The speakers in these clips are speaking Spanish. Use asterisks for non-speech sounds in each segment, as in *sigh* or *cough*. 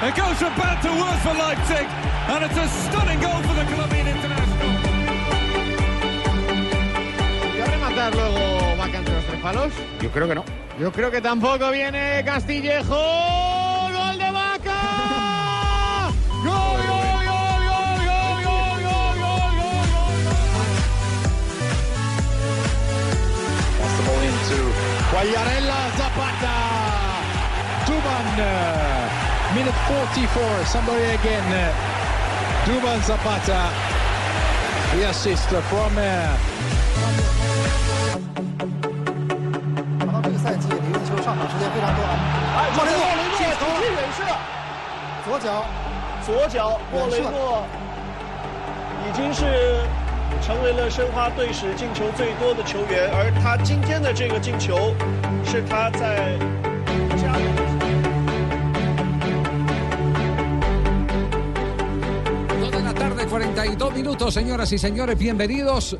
It goes from bad to worse for Leipzig, and it's a stunning goal for the Colombian international. ¿Va a rematar luego Vaca entre los tres palos? Yo creo que no. Yo creo que tampoco viene Castillejo. Guayarella Zapata. Tuman. Eh. Uh, minute 44. Somebody again. uh, Duban Zapata. The assist from. Uh, 打到这个赛季，离地球上场时间非常多啊。哎，莫雷诺，解突击远射，左脚，左脚莫雷诺已经是成为了申花队史进球最多的球员，而他今天的这个进球是他在32 minutos, señoras y señores, bienvenidos.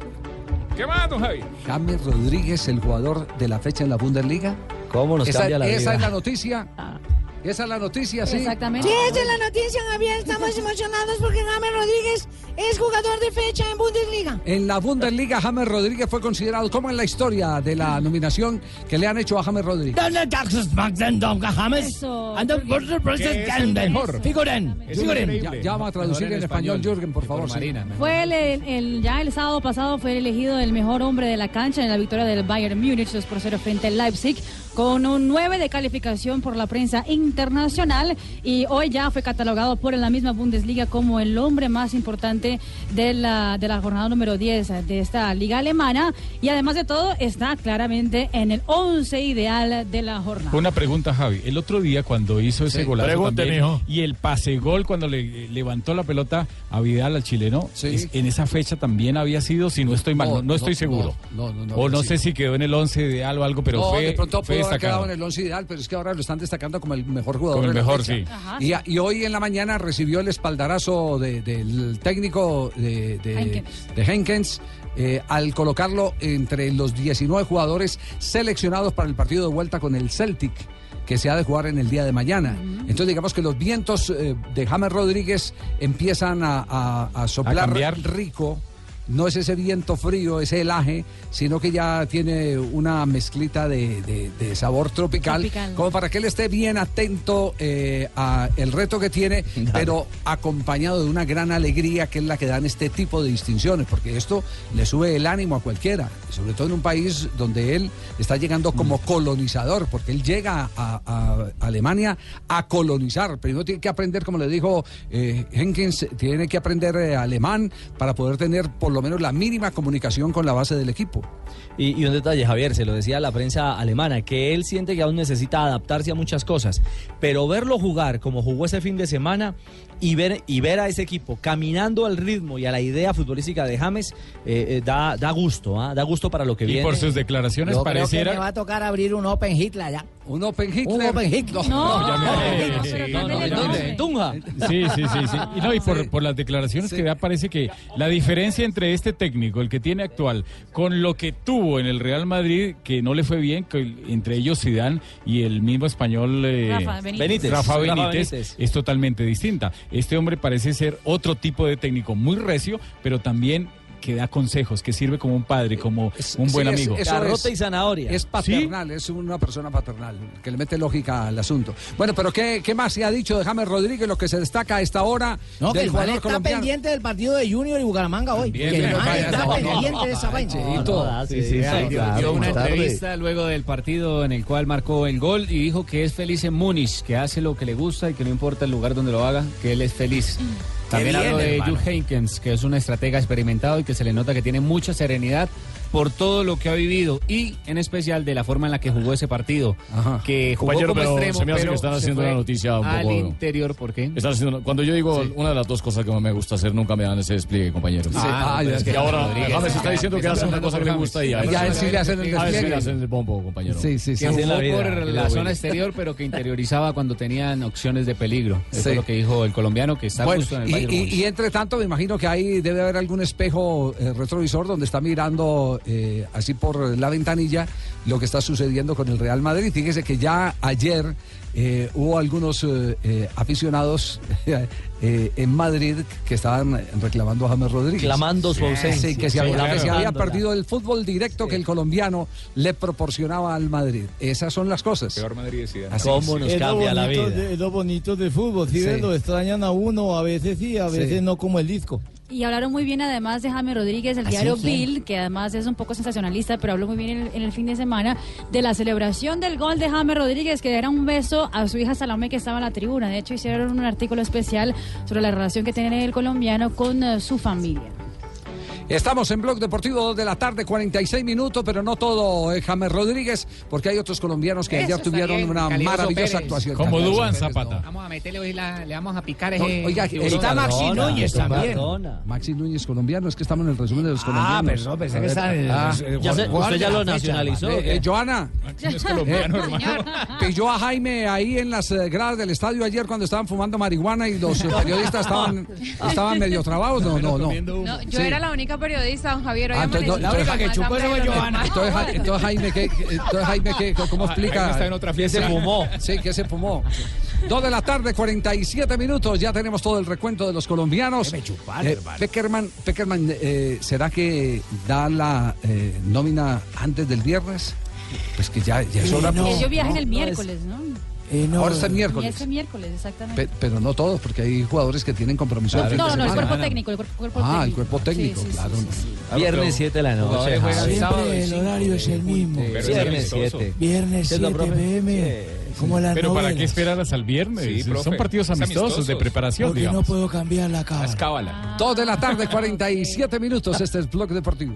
¿Qué más, don Javi? James Rodríguez, el jugador de la fecha en la Bundesliga. ¿Cómo nos esa, cambia la esa? Esa es la noticia. Ah. Esa es la noticia, sí. Exactamente. Sí, esa es la noticia, Javier. Estamos *laughs* emocionados porque James Rodríguez es jugador de fecha en Bundesliga. En la Bundesliga, James Rodríguez fue considerado como en la historia de la nominación que le han hecho a James Rodríguez. Eso. Figuren, Ya, ya vamos a traducir en español, Jürgen, por favor. sí. Fue el, el- ya el sábado pasado fue elegido el mejor hombre de la cancha en la victoria del Bayern Múnich 2 por 0 frente al Leipzig con un 9 de calificación por la prensa internacional y hoy ya fue catalogado por la misma Bundesliga como el hombre más importante de la, de la jornada número 10 de esta liga alemana y además de todo está claramente en el 11 ideal de la jornada. Una pregunta, Javi. El otro día cuando hizo ese Sí. golazo también, y el pase gol cuando le eh, levantó la pelota a Vidal al chileno, Sí. es- en esa fecha también había sido, si no estoy mal, no, No, no estoy seguro. no, no, no, o no sé si quedó en el 11 ideal o algo, pero no, fue, de pronto fue haber destacado. quedado en el once ideal, pero es que ahora lo están destacando como el mejor jugador. Como el de la mejor, sí. Ajá, Y, y hoy en la mañana recibió el espaldarazo de- del técnico de, de, Henkens. de Henkens, eh, al colocarlo entre los 19 jugadores seleccionados para el partido de vuelta con el Celtic que se ha de jugar en el día de mañana. Entonces digamos que los vientos eh, de James Rodríguez empiezan a, a- a soplar rico. No es ese viento frío, ese helaje, sino que ya tiene una mezclita de, de- de sabor tropical, Tropical. como para que él esté bien atento eh, a el reto que tiene, *laughs* pero acompañado de una gran alegría que es la que dan este tipo de distinciones, porque esto le sube el ánimo a cualquiera, sobre todo en un país donde él está llegando como colonizador, porque él llega a, a Alemania a colonizar. Primero tiene que aprender, como le dijo eh, Henkins, tiene que aprender eh, alemán para poder tener por menos la mínima comunicación con la base del equipo. Y, y un detalle, Javier, se lo decía la prensa alemana, que él siente que aún necesita adaptarse a muchas cosas, pero verlo jugar como jugó ese fin de semana y ver, y ver a ese equipo caminando al ritmo y a la idea futbolística de James, eh, eh, da, da gusto, ¿ah? da gusto para lo que Y viene. por sus declaraciones pareciera... a tocar abrir un Open Hitler allá. Un Open Hitler. Un Open Hitler. No, ya me- no, sí, no, no, el ¿en nombre. Tunja. Sí, sí, sí, sí. Y no, y por, por las declaraciones Sí. que da parece que la diferencia entre este técnico, el que tiene actual, con lo que tuvo en el Real Madrid, que no le fue bien, que entre ellos Zidane y el mismo español eh, Rafa Benítez. Benítez. Rafa Rafa Benítez, Benítez. es totalmente distinta. Este hombre parece ser otro tipo de técnico, muy recio, pero también que da consejos, que sirve como un padre, como un buen sí, amigo. es- y zanahoria. Es paternal, es una persona paternal, que le mete lógica al asunto. Bueno, pero ¿qué, qué más se ha dicho de James Rodríguez, lo que se destaca a esta hora No, que el jugador está colombiano? pendiente del partido de Junior y Bucaramanga hoy. También, que el vaya, está no, no, pendiente de esa vaina. Cheito. No, no, sí, sí, sí, Dio- una entrevista luego del partido en el cual marcó el gol y dijo que es feliz en Múnich, que hace lo que le gusta y que no importa el lugar donde lo haga, que él es feliz. También bien, habló de. Jules Heynckes, que es un estratega experimentado y que se le nota que tiene mucha serenidad por todo lo que ha vivido y en especial de la forma en la que jugó ese partido. Que jugó Compañero, como pero extremo, se me hace pero que están haciendo una noticia un al poco- interior, ¿por qué? Están haciendo- cuando yo digo una de las dos cosas que más me gusta hacer, nunca me dan ese despliegue, compañeros. Ah, ya, es que ya. ahora. James está diciendo que hace una cosa que le gusta y a él Ya él sí le hacen el sí despliegue. le hacen el bombo, compañero. Sí, sí, sí. que jugó por la zona exterior, pero que interiorizaba cuando tenían opciones de peligro. Eso Sí. es lo que dijo el colombiano, que está justo en el y, y- y entre tanto, me imagino que ahí debe haber algún espejo eh, retrovisor donde está mirando eh, así por la ventanilla lo que está sucediendo con el Real Madrid. Fíjese que ya ayer eh, hubo algunos eh, aficionados *laughs* eh, en Madrid que estaban reclamando a James Rodríguez. Clamando su Sí, ausencia. Sí, que se, Sí, había, claro. que se había perdido el fútbol directo que el colombiano le proporcionaba al Madrid. Esas son las cosas. Peor Madrid decía. Así ¿Cómo es. nos Es cambia la vida? de- es lo bonito del fútbol. Si Sí. ves, lo extrañan a uno, a veces sí, a Sí. veces no como el disco. Y hablaron muy bien además de James Rodríguez, el ¿Ah, sí? diario. Bill, que además es un poco sensacionalista, pero habló muy bien en el, en el fin de semana de la celebración del gol de James Rodríguez, que era un beso a su hija Salomé que estaba en la tribuna. De hecho, hicieron un artículo especial sobre la relación que tiene el colombiano con eh, su familia. Estamos en Blog Deportivo 2 de la tarde, 46 minutos, pero no todo James Rodríguez, porque hay otros colombianos que Eso ayer está tuvieron bien, una Calioso maravillosa Pérez. actuación. Como Pérez, Zapata. Vamos a meterle hoy la, le vamos a picar No, ese. oiga, tiburón. está Maxi Núñez también. Maxi Núñez colombiano, es que estamos en el resumen de los colombianos. perdón, pensé que en el- ah, el- Ya se- usted ya lo nacionalizó. eh, eh, Joana, es colombiano, hermano. pilló a Jaime ahí en las eh, gradas del estadio ayer cuando estaban fumando marihuana y los eh, *laughs* periodistas estaban, estaban medio trabados. No, no, no. No, yo Sí. era la única periodista, don Javier. Hoy Ah, entonces, no, entonces- más que chupó de fue Johanna. Entonces, Ja- entonces Jaime, ¿qué, entonces Jaime ¿qué, ¿cómo explica? Jaime está en otra fiesta. Se fumó. Sí, que se fumó. Dos de la tarde, 47 minutos. Ya tenemos todo el recuento de los colombianos. Chupar, Eh, hermano. Peckerman, Peckerman eh, ¿será que da la eh, nómina antes del viernes? Pues que ya, ya es hora. no, pues, Ellos viajan ¿no? el miércoles, ¿no? Eh, no, Ahora está el miércoles. ese miércoles, exactamente. Pe- pero no todos, porque hay jugadores que tienen compromiso fin no, no, no, el cuerpo técnico, el cuerpo, cuerpo Ah, el cuerpo técnico, Sí, sí, claro. sí, no. sí, sí. Viernes 7 de la noche. Juegan sábado Siempre el horario es el mismo. Viernes amistoso. 7. Viernes ¿Qué es lo, 7 profe? pm, como las Pero ¿para qué novelas. esperar hasta el viernes? Sí, Son partidos es amistosos de amistosos. preparación, Porque no digamos. puedo cambiar la Haz cámara. cábala. Dos de la tarde, 47 minutos. Este es Blog Deportivo.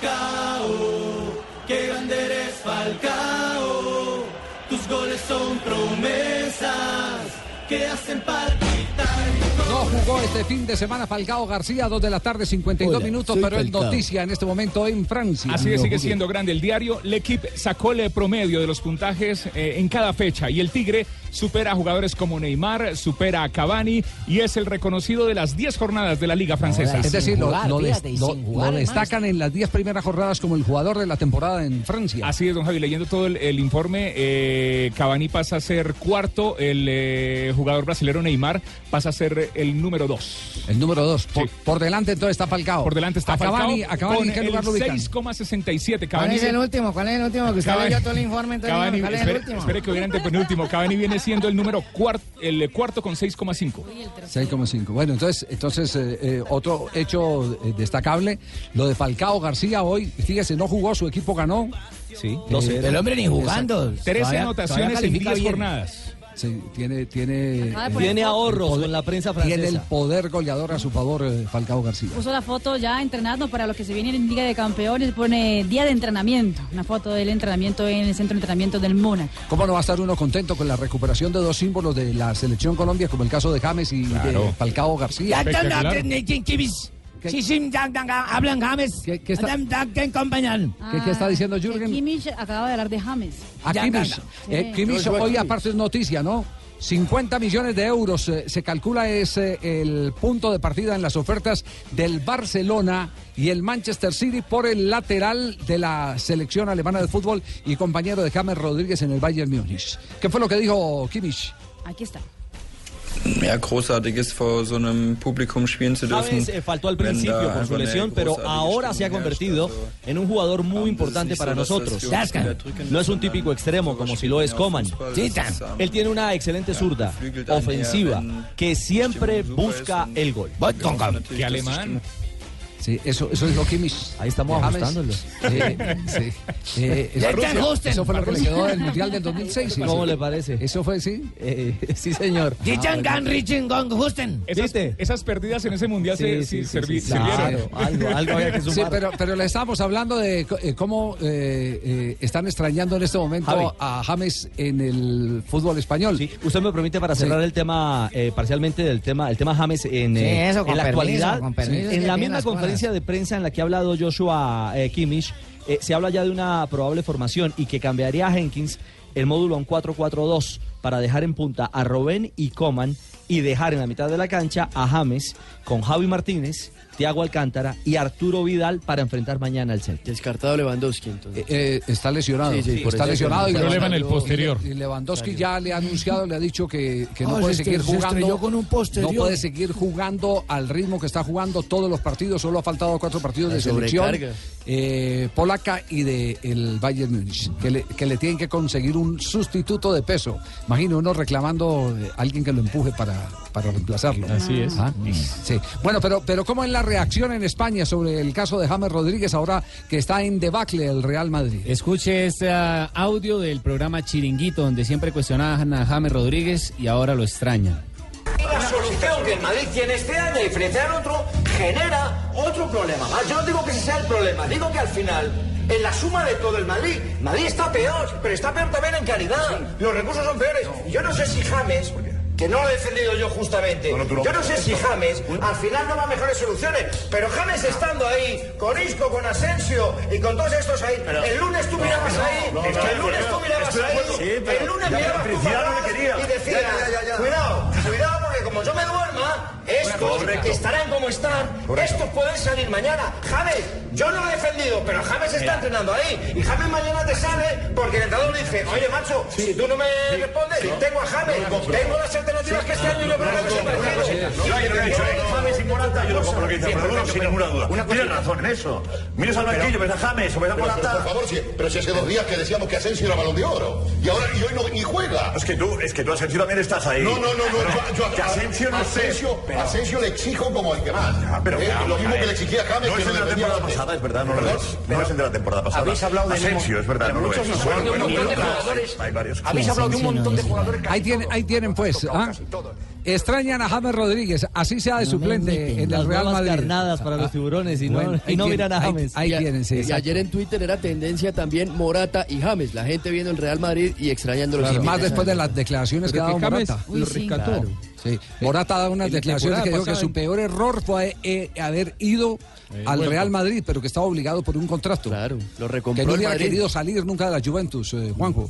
Falcao, qué grande eres Falcao, tus goles son promesas que hacen palpitar. No jugó este fin de semana Falcao García, 2 de la tarde, 52 Hola, minutos, pero es noticia en este momento en Francia. Así es, sigue siendo grande el diario. L'Equipe sacó el promedio de los puntajes eh, en cada fecha y el Tigre supera a jugadores como Neymar, supera a Cavani y es el reconocido de las 10 jornadas de la Liga Francesa. Es decir, lo, jugar, lo des- fíjate, y lo- sin jugar, lo destacan en las 10 primeras jornadas como el jugador de la temporada en Francia. Así es, don Javi, leyendo todo el, el informe, eh, Cavani pasa a ser cuarto, el eh, jugador brasileño Neymar pasa a ser el número dos. El número 2. Por, por delante entonces está Falcao. Por delante está a Cavani, Falcao a Cavani, ¿en qué lugar lo el ubican? 6,67. ¿Cuál Cavani es el último? ¿Cuál es el último? Que usted Cavani- leyó todo el informe. entonces, Cavani, ¿Cuál es el espere, último? espere que viene penúltimo. Cavani viene siendo el número cuarto, el cuarto con 6,5. 6,5. Bueno, entonces, entonces eh, eh, otro hecho eh, destacable, lo de Falcao García hoy, fíjese, no jugó, su equipo ganó. Sí, Eh, El hombre ni jugando. 13 Todavía- anotaciones en 10 califica bien. jornadas. Sí, tiene, tiene, eh, Tiene ahorros poder- con la prensa tiene el francesa. poder goleador a su favor eh, Falcao García. Puso la foto ya entrenando para lo que se viene en Liga de Campeones. Pone día de entrenamiento. Una foto del entrenamiento en el centro de entrenamiento del Mónaco. ¿Cómo no va a estar uno contento con la recuperación de dos símbolos de la selección Colombia, como el caso de James y de. Falcao García? Sí, sí, dan- dan- hablan James. ¿Qué- qué está-. ¿Qué- qué está diciendo que Jürgen? Kimmich acaba de hablar de James. A Kimmich. Eh. Kimmich hoy aparte es noticia, ¿no? 50 millones de euros eh, se calcula es eh, el punto de partida en las ofertas del Barcelona y el Manchester City por el lateral de la selección alemana de fútbol y compañero de James Rodríguez en el Bayern Múnich. ¿Qué fue lo que dijo Kimmich? Aquí está. Ja, großartig ist, vor so einem Publikum spielen zu dürfen. James eh, faltó al principio por su lesión, pero ahora se ha convertido en un jugador muy importante para nosotros. No es un típico extremo como si lo es Coman. Él tiene una excelente zurda, ofensiva, que siempre busca el gol. Qué alemán. Sí, eso, eso es lo Kimmich. Ahí estamos ajustándolo. Eh, sí. Eh, Ya eso, te ajusten. eso fue lo que le quedó del *laughs* Mundial del 2006. ¿sí? ¿Cómo le parece? Eso fue, sí. Eh, sí, señor. Husten. Esas, esas perdidas en ese mundial se, sí, servi- sí, claro. sirvieron. Algo, algo había que Sí, sumar. pero, pero le estábamos hablando de eh, cómo eh, eh, están extrañando en este momento Javi. a James en el fútbol español. Sí, usted me permite para cerrar Sí. el tema eh, parcialmente del tema el tema James en, Sí, eso, con en la permiso, actualidad en la misma las conferencia de prensa en la que ha hablado Joshua eh, Kimmich eh, se habla ya de una probable formación y que cambiaría a Jenkins el módulo a un 4-4-2 para dejar en punta a Robben y Coman y dejar en la mitad de la cancha a James con Javi Martínez, Thiago Alcántara y Arturo Vidal para enfrentar mañana al Celtic. Descartado Lewandowski entonces. Eh, eh, está lesionado. Sí, sí, por está lesionado. y Problema en el posterior. Y Lewandowski ya le ha anunciado, le ha dicho que, que no puede se seguir se jugando. estrelló con un posterior. No puede seguir jugando al ritmo que está jugando todos los partidos. Solo ha faltado cuatro partidos La de selección sobrecarga. Eh, polaca y de el Bayern Múnich. Que le, que le tienen que conseguir un sustituto de peso. Imagino uno reclamando eh, alguien que lo empuje para, para reemplazarlo. Así es. Ah, Sí. Bueno, pero, pero ¿cómo es la reacción en España sobre el caso de James Rodríguez ahora que está en debacle el Real Madrid? Escuche este ah, audio del programa Chiringuito, donde siempre cuestionaban a James Rodríguez y ahora lo extrañan. La solución que el Madrid tiene este año y frente al otro genera otro problema más. Yo no digo que ese sea el problema, digo que al final, en la suma de todo el Madrid, Madrid está peor, pero está peor también en calidad. Los recursos son peores. Yo no sé si James, que no lo he defendido yo justamente, yo no sé si James al final no va a mejores soluciones, pero James estando ahí, con Isco, con Asensio y con todos estos ahí, el lunes tú mirabas ahí, el lunes tú mirabas ahí, el lunes mirabas tú y decías, cuidado, cuidado como yo me duerma, estos Correcto. estarán como están, estos pueden salir mañana. James, yo no lo he defendido, pero James está entrenando ahí. Y James mañana te sale porque el entrenador dice, oye macho, si tú no me respondes, tengo a James, tengo las alternativas que este año yo creo que no se Yo yo no he dicho, eh, James y Morata, yo lo compro que Alfredo, sin ninguna duda. Tienes razón en eso. Mires al banquillo, ves a James o ves a Pero, Morata. por favor, si- pero si hace dos días que decíamos que Asensio era balón de oro. Y ahora y hoy no, ni juega. Es que tú, es que tú Asensio también estás ahí. No, no, no, no. Pero yo, que Asensio no sé. Asensio, le exijo como el que más. pero Eh, lo mismo que le exigía a James. No que es el de la temporada antes. pasada, es verdad, no lo es. No es el de la temporada pasada. Habéis hablado de Asensio, es verdad, no lo es. muchos Bueno, usuarios, bueno, un montón de bueno, jugadores. Hay varios. Habéis hablado de un montón de jugadores. Ahí, tienen, ahí tienen pues. ¿Ah? Extrañan a James Rodríguez, así sea de suplente en el Real Madrid. carnadas para los tiburones y no, Bueno, y ahí no tienen- miran a ahí- James. Ahí, Y a- tienen, sí. Y ayer en Twitter era tendencia también Morata y James. La gente viendo el Real Madrid y extrañando los Y más después de las declaraciones que ha Pero dado que James Morata. lo Uy, rescató. Claro. Sí. Morata ha dado unas declaraciones que dijo que su en- peor error fue eh, haber ido al vuelto. Real Madrid, pero que estaba obligado por un contrato. Claro, lo Que no hubiera querido salir nunca de la Juventus, eh, Juanjo.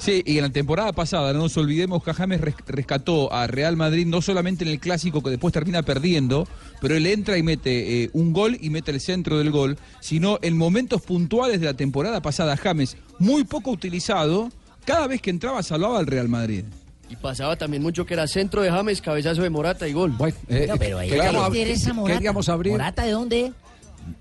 Sí, y en la temporada pasada, no nos olvidemos que James res- rescató a Real Madrid no solamente en el clásico que después termina perdiendo, pero él entra y mete eh, un gol y mete el centro del gol, sino en momentos puntuales de la temporada pasada, James, muy poco utilizado, cada vez que entraba salvaba al Real Madrid. Y pasaba también mucho que era centro de James, cabezazo de Morata y gol. Bueno, Pero, pero ahí queríamos queríamos abrir- ¿Morata de dónde?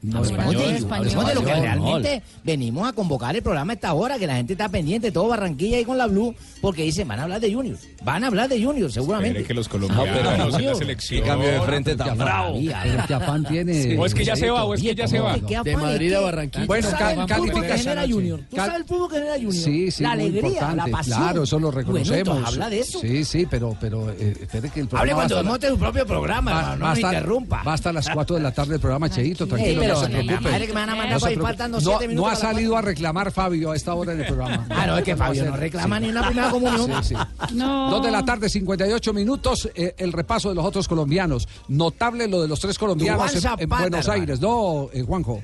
No, Hablemos de- español. de lo que Español. realmente venimos a convocar el programa a esta hora, que la gente está pendiente, todo Barranquilla ahí con la Blue, porque dicen, van a hablar de Junior. Van a hablar de Junior, seguramente. Que los colombianos pero, en la selección. Qué cambio de frente tan bravo. Pero qué afán tiene. O es que ya se va, o es que ya se va. ¿Qué afán De Madrid a Barranquilla. Bueno, ¿Tú ca- sabes el fútbol que genera Junior? ¿Tú sabes el fútbol que genera Junior? Sí, sí, la alegría, la pasión. Claro, eso lo reconocemos. habla de eso. Sí, sí, pero, pero eh, espere que el programa Hable cuando monte su propio programa, no va me hasta- interrumpa. Va hasta las 4 de la tarde el programa, Cheito, tranquilo, pero no se preocupe. madre que me van a mandar No faltando No- siete no, minutos ha salido a reclamar Fabio a esta hora en el programa. *laughs* Ah, no, es que Fabio no reclama ni una primera comunión. Sí, sí. No. Dos de la tarde, 58 minutos, eh, el repaso de los otros colombianos. Notable lo de los tres colombianos en, Buenos. Aires, ¿no, eh, Juanjo?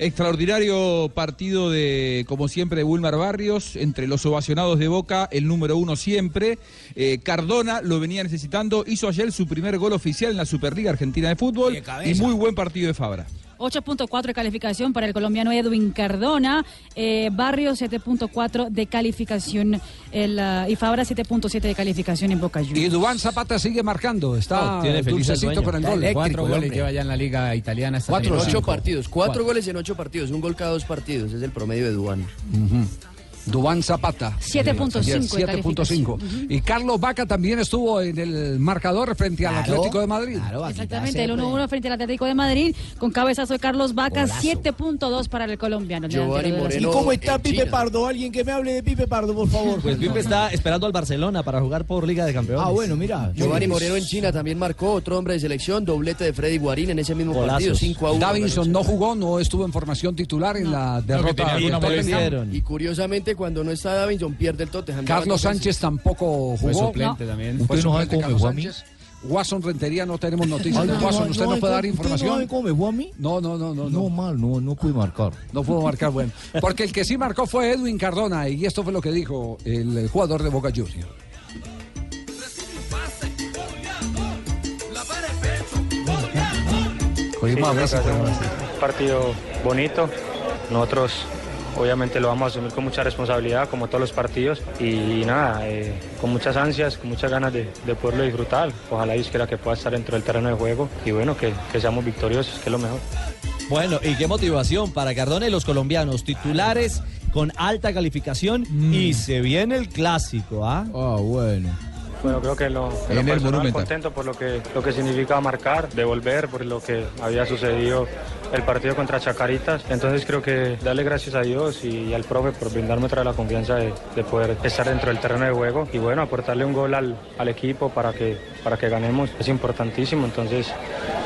Extraordinario partido de, como siempre, de Wilmar Barrios, entre los ovacionados de Boca, el número uno siempre. Eh, Cardona lo venía necesitando, hizo ayer su primer gol oficial en la Superliga Argentina de Fútbol De y muy buen partido de Fabra. 8.4 de calificación para el colombiano Edwin Cardona, eh, Barrio 7.4 de calificación el, ah, y Fabra 7.7 de calificación en Boca Juniors. Y Dubán Zapata sigue marcando, está No, tiene feliz el con el gol. Cuatro goles lleva ya en la liga italiana. esta Cuatro, ocho partidos. Cuatro Cuatro. goles en ocho partidos. Un gol cada dos partidos. Es el promedio de Duan. Dubán Zapata. 7.5 Ayer, de 7.5. Y Carlos Vaca también estuvo en el marcador frente al Claro, Atlético de Madrid. Exactamente, el 1-1 frente al Atlético de Madrid con cabezazo de Carlos Vaca, 7.2 para el colombiano. de Brasil. ¿Y cómo está Pipe Pardo? Alguien que me hable de Pipe Pardo, por favor. Pues Pipe está esperando al Barcelona para jugar por Liga de Campeones. Ah, bueno, mira. Giovanni Moreno en China también marcó otro hombre de selección, doblete de Freddy Guarín en ese mismo partido, 5 a 1. Davinson no jugó, no estuvo en formación titular en la derrota. Y curiosamente, cuando no está Davinson, pierde el Tottenham. Carlos Sánchez tampoco Fue jugó. suplente también. Fue ¿Usted no sabe suplente cómo me Carlos fue a mí? Sánchez. Watson Rentería no tenemos noticias de no, Watson. no, ¿Usted no, nos puede dar ¿usted no información? sabe cómo me fue a mí? No, no, no, no. No, mal, no, no pude marcar. No pudo marcar, bueno. Porque el que sí marcó fue Edwin Cardona y esto fue lo que dijo el jugador de Boca Juniors. Hace un partido bonito. Nosotros obviamente lo vamos a asumir con mucha responsabilidad, como todos los partidos. Y nada, eh, con muchas ansias, con muchas ganas de, de poderlo disfrutar. Ojalá Dios quiera que pueda estar dentro del terreno de juego. Y bueno, que, que seamos victoriosos, que es lo mejor. Bueno, y qué motivación para Cardona y los colombianos, titulares con alta calificación y se viene el clásico, ¿ah? Ah, bueno. Bueno, creo que lo, en En lo el contento por lo que, lo que significa marcar, devolver, por lo que había sucedido el partido contra Chacaritas. Entonces creo que darle gracias a Dios y al profe por brindarme otra la confianza de, de poder estar dentro del terreno de juego y bueno, aportarle un gol al, al equipo para que, para que ganemos es importantísimo. Entonces,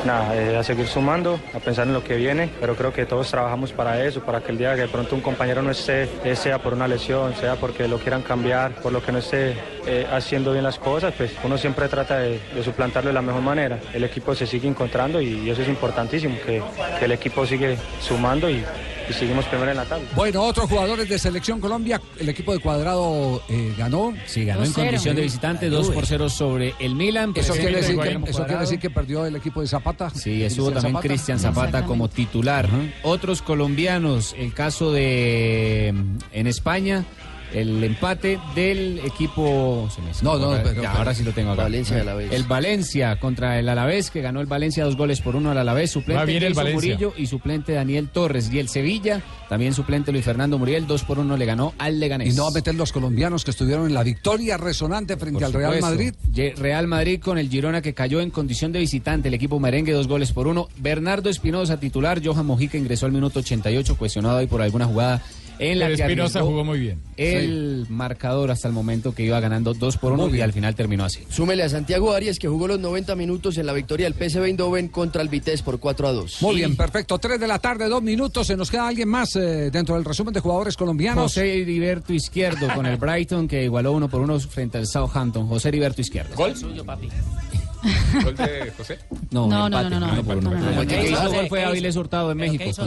nada, eh, a seguir sumando, a pensar en lo que viene, pero creo que todos trabajamos para eso, para que el día que de pronto un compañero no esté, eh, sea por una lesión, sea porque lo quieran cambiar, por lo que no esté eh, haciendo bien las cosas, pues uno siempre trata de, de suplantarlo de la mejor manera. El equipo se sigue encontrando y, eso es importantísimo, que, que el equipo sigue sumando y, y seguimos primero en la tabla. Bueno, otros jugadores de Selección Colombia, el equipo de Cuadrado eh, ganó. Sí, ganó en condición de visitante 2 por 0 sobre el Milan. Eso quiere, decir que, eso quiere decir que perdió el equipo de Zapata. Sí, estuvo también Zapata. Cristian Zapata como titular. Otros colombianos, el caso de mm, en España, el empate del equipo. se me No, no, ya, pero- ahora sí lo tengo acá. Valencia Alavés. El Valencia contra el Alavés, que ganó el Valencia dos goles por uno al Alavés. Suplente bien el. Murillo y suplente Daniel Torres. Y el Sevilla, también suplente Luis Fernando Muriel, dos por uno le ganó al Leganés. Y no va a meter los colombianos que estuvieron en la victoria resonante frente Por al Real supuesto. Madrid. Real Madrid con el Girona que cayó en condición de visitante. El equipo merengue, dos goles por uno. Bernardo Espinosa, titular. Johan Mojica ingresó al minuto 88, cuestionado ahí por alguna jugada en la Pero que jugó muy bien. El marcador hasta el momento que iba ganando dos por uno y al final terminó así. Súmele a Santiago Arias, que jugó los 90 minutos en la victoria del PSV Eindhoven contra el Vitesse por 4 a 2. Muy bien, perfecto. Tres de la tarde, dos minutos. ¿Se nos queda alguien más eh, dentro del resumen de jugadores colombianos? José Heriberto Izquierdo con el Brighton que igualó uno por uno frente al Southampton. José Heriberto Izquierdo. ¿Gol? suyo, papi. ¿Gol de José? No, No, no, no, no, El que no. hizo ¿Qué gol fue hizo? Avilés Hurtado de ¿Pero México.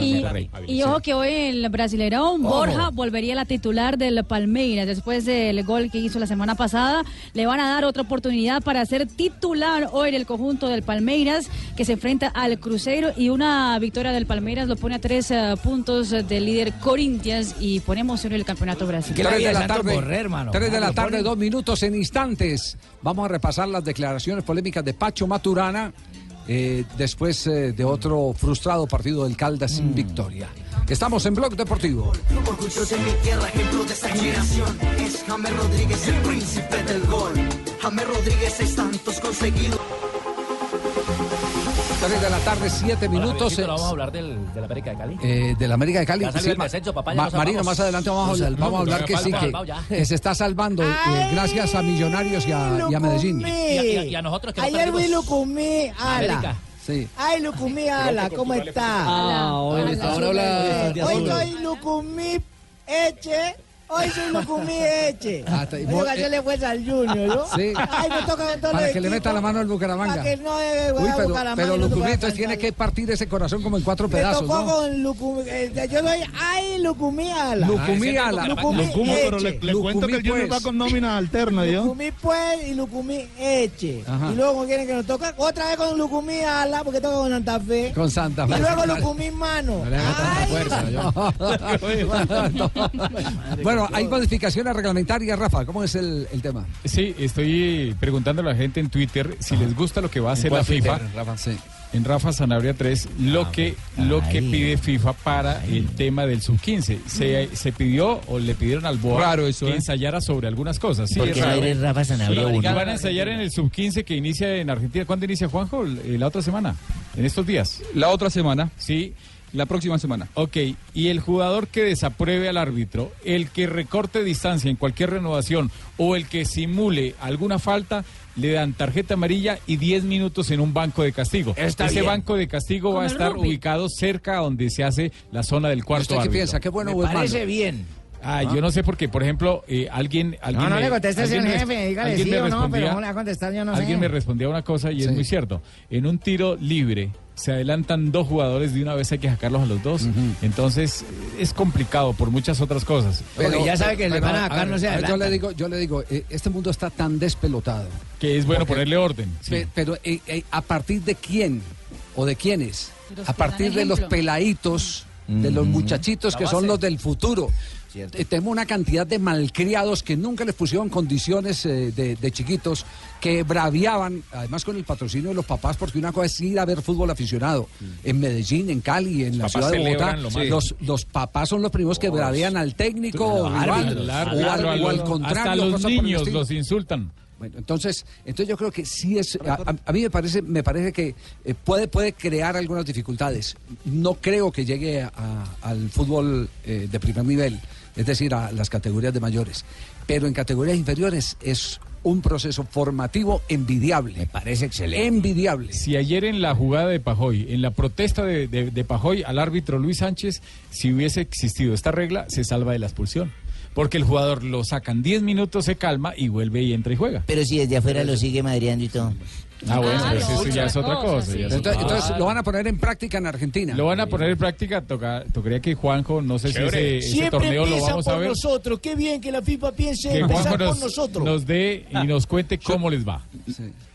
Y, ojo que hoy el brasileirón Borja volvería a la titular del Palmeiras después del gol que hizo la semana pasada. Le van a dar otra oportunidad para ser titular hoy del conjunto del Palmeiras que se enfrenta al Cruzeiro y una victoria del Palmeiras lo pone a tres eh, puntos del líder Corinthians y ponemos en el campeonato brasileño. Tres de la tarde, tres de la tarde, dos minutos en instantes. Vamos a repasar las declaraciones polémicas de Pacho Maturana eh, después eh, de otro frustrado partido del Caldas sin victoria. Estamos en Blog Deportivo. Orgulloso de mi tierra, ejemplo de esta generación. Es James Rodríguez, el príncipe del gol. James Rodríguez, seis tantos conseguidos. Tres de la tarde, siete minutos. Javiercito, eh, vamos a hablar del, del América de Cali. Eh, del América de Cali. Ya salió el ma- descenso, papá, ya ma- Marino, más adelante vamos, a vamos a hablar que sí, que, que se está salvando eh, gracias a Millonarios y a, y a Medellín. Y a, y a- y a nosotros que Ayer vi. Lucumí, América. ala. Sí. Ay, Lucumí, ala, ¿cómo está? Ah, hoy Ahora habla Hoy soy Lucumí Eche. Hoy soy Lucumí Eche. Ah, y Oye, vos, que eh, le fue al Junior, ¿no? Sí. Ay, me toca con todos Para que le meta la mano al Bucaramanga. Para que no eh, voy Uy, a pero, Bucaramanga, pero no Lucumí entonces tiene que partir ese corazón como en cuatro Me pedazos, tocó ¿no? con Lucumí. eh, yo soy, ay, Lucumí, ala. Lucumí ala. Lucumí Lucumí, Eche. pero le- le cuento que el Junior va con nómina alterna, ¿yo? Lucumí pues y Lucumí Eche. Ajá. Y luego quieren que nos toca otra vez con Lucumí ala porque toca con Santa Fe. Con Santa Fe. Y luego Lucumí mano. bueno, hay modificaciones reglamentarias, Rafa. ¿Cómo es el, el tema? Sí, estoy preguntando a la gente en Twitter si les gusta lo que va a hacer la ¿Cuál FIFA. Twitter, Rafa? Sí. en Rafa Sanabria 3 lo que lo que pide FIFA para el tema del sub-15. Se, se pidió o le pidieron al BOA Raro eso, que ¿eh? ensayara sobre algunas cosas. Sí, ¿Por es qué no raro. eres Rafa Sanabria Sí? Van a ensayar en el sub-15 que inicia en Argentina. ¿Cuándo inicia Juanjo? La otra semana. En estos días. La otra semana. Sí. La próxima semana. Ok, y el jugador que desapruebe al árbitro, el que recorte distancia en cualquier renovación o el que simule alguna falta, le dan tarjeta amarilla y 10 minutos en un banco de castigo. Está Ese bien. banco de castigo va a estar rugby. ubicado cerca a donde se hace la zona del cuarto ¿Usted qué árbitro. piensa? ¿Qué bueno Me o es malo? parece bien. Ah, yo no sé por qué. Por ejemplo, eh, alguien, alguien. No, no me- le contestes alguien al me- jefe, dígale alguien sí me o no, pero respondía- no le va a contestar, yo no sé. Alguien me respondía una cosa y es muy cierto. En un tiro libre se adelantan dos jugadores de una vez hay que sacarlos a los dos. Entonces es complicado por muchas otras cosas. Porque ya sabe que le pero, van a sacar, no se ver, yo le digo, yo le digo, eh, este mundo está tan despelotado. Que es bueno Porque- ponerle orden. sí. Pe- Pero eh, eh, a partir de quién o de quiénes? Los A partir de los peladitos, de los muchachitos que son los del futuro. Eh, tenemos una cantidad de malcriados que nunca les pusieron condiciones eh, de, de chiquitos, que braviaban, además con el patrocinio de los papás, porque una cosa es ir a ver fútbol aficionado. En Medellín, en Cali, en la papás ciudad de Bogotá, lo los, los papás son los primeros que bravían al técnico o Al los- contrario. Hasta los niños los insultan. Bueno, entonces, entonces yo creo que sí es, a, a- a mí me parece, me parece que eh, puede, puede crear algunas dificultades. No creo que llegue a- al fútbol eh, de primer nivel, es decir, a las categorías de mayores. Pero en categorías inferiores es un proceso formativo envidiable. Me parece excelente. Envidiable. Si ayer en la jugada de Pajoy, en la protesta de, de- de Pajoy al árbitro Luis Sánchez, si hubiese existido esta regla, se salva de la expulsión. Porque el jugador lo sacan 10 minutos, se calma y vuelve y entra y juega. Pero si desde afuera lo sigue madreando y todo. Ah, bueno, Ah, pues no, eso ya es otra cosa, cosa. sí. es Entonces, otra- entonces lo van a poner en práctica en Argentina. Lo van a poner en práctica, toca, tocaría que Juanjo, no sé Chévere. si ese, ese torneo lo vamos por a ver. nosotros. Qué bien que la FIFA piense Que empezar Juanjo por nos, nosotros. nos dé y nos cuente cómo les va.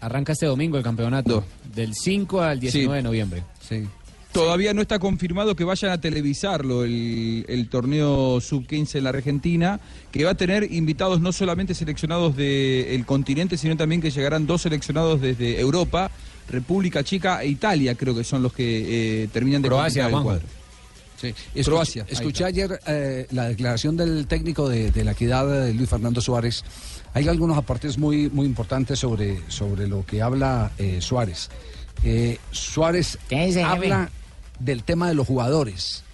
Arranca este domingo el campeonato. Del 5 al 19 de noviembre. Sí. Todavía no está confirmado que vayan a televisarlo el, el torneo sub-15 en la Argentina, que va a tener invitados no solamente seleccionados del continente, sino también que llegarán dos seleccionados desde Europa, República Checa e Italia, creo que son los que eh, terminan de Croacia, el cuadro. Sí. Escuché- Croacia, Escuché ayer eh, la declaración del técnico de, de la equidad de Luis Fernando Suárez. Hay algunos aportes muy, muy importantes sobre, sobre lo que habla eh, Suárez. Eh, Suárez ¿Qué dice, jefe? habla del tema de los jugadores.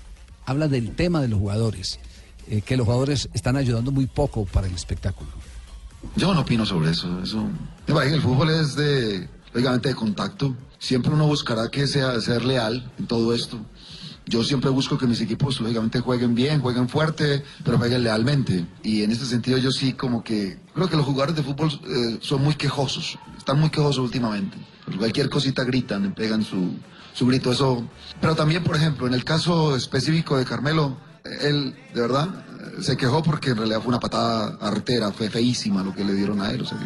Habla del tema de los jugadores. eh, que los jugadores están ayudando muy poco para el espectáculo. Yo no opino sobre eso. eso... El fútbol es de, lógicamente, de contacto. Siempre uno buscará que sea ser leal en todo esto. Yo siempre busco que mis equipos, lógicamente, jueguen bien, jueguen fuerte, pero jueguen lealmente. Y en este sentido yo sí como que creo que los jugadores de fútbol eh, son muy quejosos. Están muy quejosos últimamente. Cualquier cosita gritan, pegan su, su grito. Eso. Pero también, por ejemplo, en el caso específico de Carmelo, él, de verdad, eh, se quejó porque en realidad fue una patada artera, fue feísima lo que le dieron a él. O sea,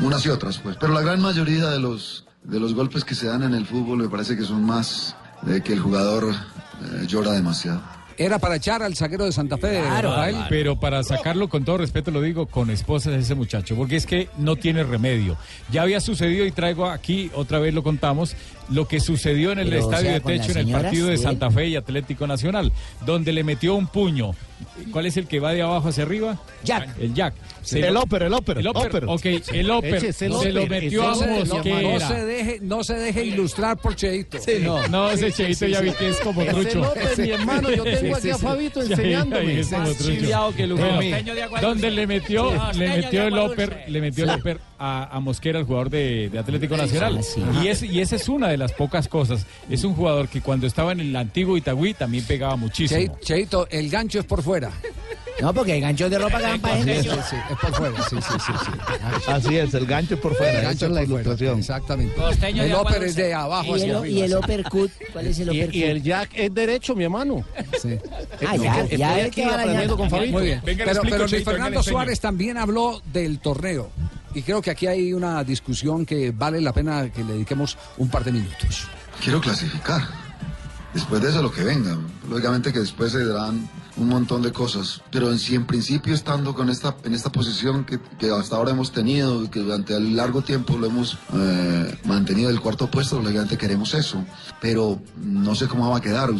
unas y otras, pues. Pero la gran mayoría de los, de los golpes que se dan en el fútbol me parece que son más de que el jugador eh, llora demasiado. Era para echar al zaguero de Santa Fe, Rafael. Pero para sacarlo con todo respeto lo digo con esposas de ese muchacho, porque es que no tiene remedio. Ya había sucedido y traigo aquí, otra vez lo contamos, lo que sucedió en el Pero, o estadio sea, de techo en el partido de. Santa Fe y Atlético Nacional, donde le metió un puño. ¿Cuál es el que va de abajo hacia arriba? Jack. El Jack. Sí. El óper, el óper, El óper. óper. Ok, el óper. Échese el Se lo metió a Mosquera. no se deje, no se deje ilustrar por Cheito. No, no, ese Cheito ya vi que es como Ese trucho. López, mi hermano, yo tengo aquí a Fabito enseñándome. ahí es como trucho. que donde le metió, Sí. le metió el agua óper, dulce. le metió el óper a, a Mosquera, el jugador de, de Atlético Nacional. Sí. Y, es, y esa es una de las pocas cosas. Es un jugador que cuando estaba en el antiguo Itagüí también pegaba muchísimo. Che- Cheito, el gancho es por fuera. No, porque hay ganchos de ropa que van para adentro. sí, sí, es por fuera. Sí, sí, sí. sí. *laughs* Así es, el gancho por fuera. El gancho es la por fuera, ilustración. Exactamente. Costeño El dulce. es de abajo Y hacia el, arriba. y el uppercut, ¿cuál es el Y, uppercut? y el jack es derecho, mi hermano. Sí. Ah, ya, ya es aquí que va aprendiendo con Fabito. Muy bien. Pero pero Fernando. Suárez también habló del torneo. Y creo que aquí hay una discusión que vale la pena que le dediquemos un par de minutos. Quiero clasificar. Después de eso lo que venga. Lógicamente que después se darán un montón de cosas. Pero en, sí, en principio estando con esta, en esta posición que, que hasta ahora hemos tenido que durante el largo tiempo lo hemos eh, mantenido el cuarto puesto, lógicamente queremos eso. Pero no sé cómo va a quedar.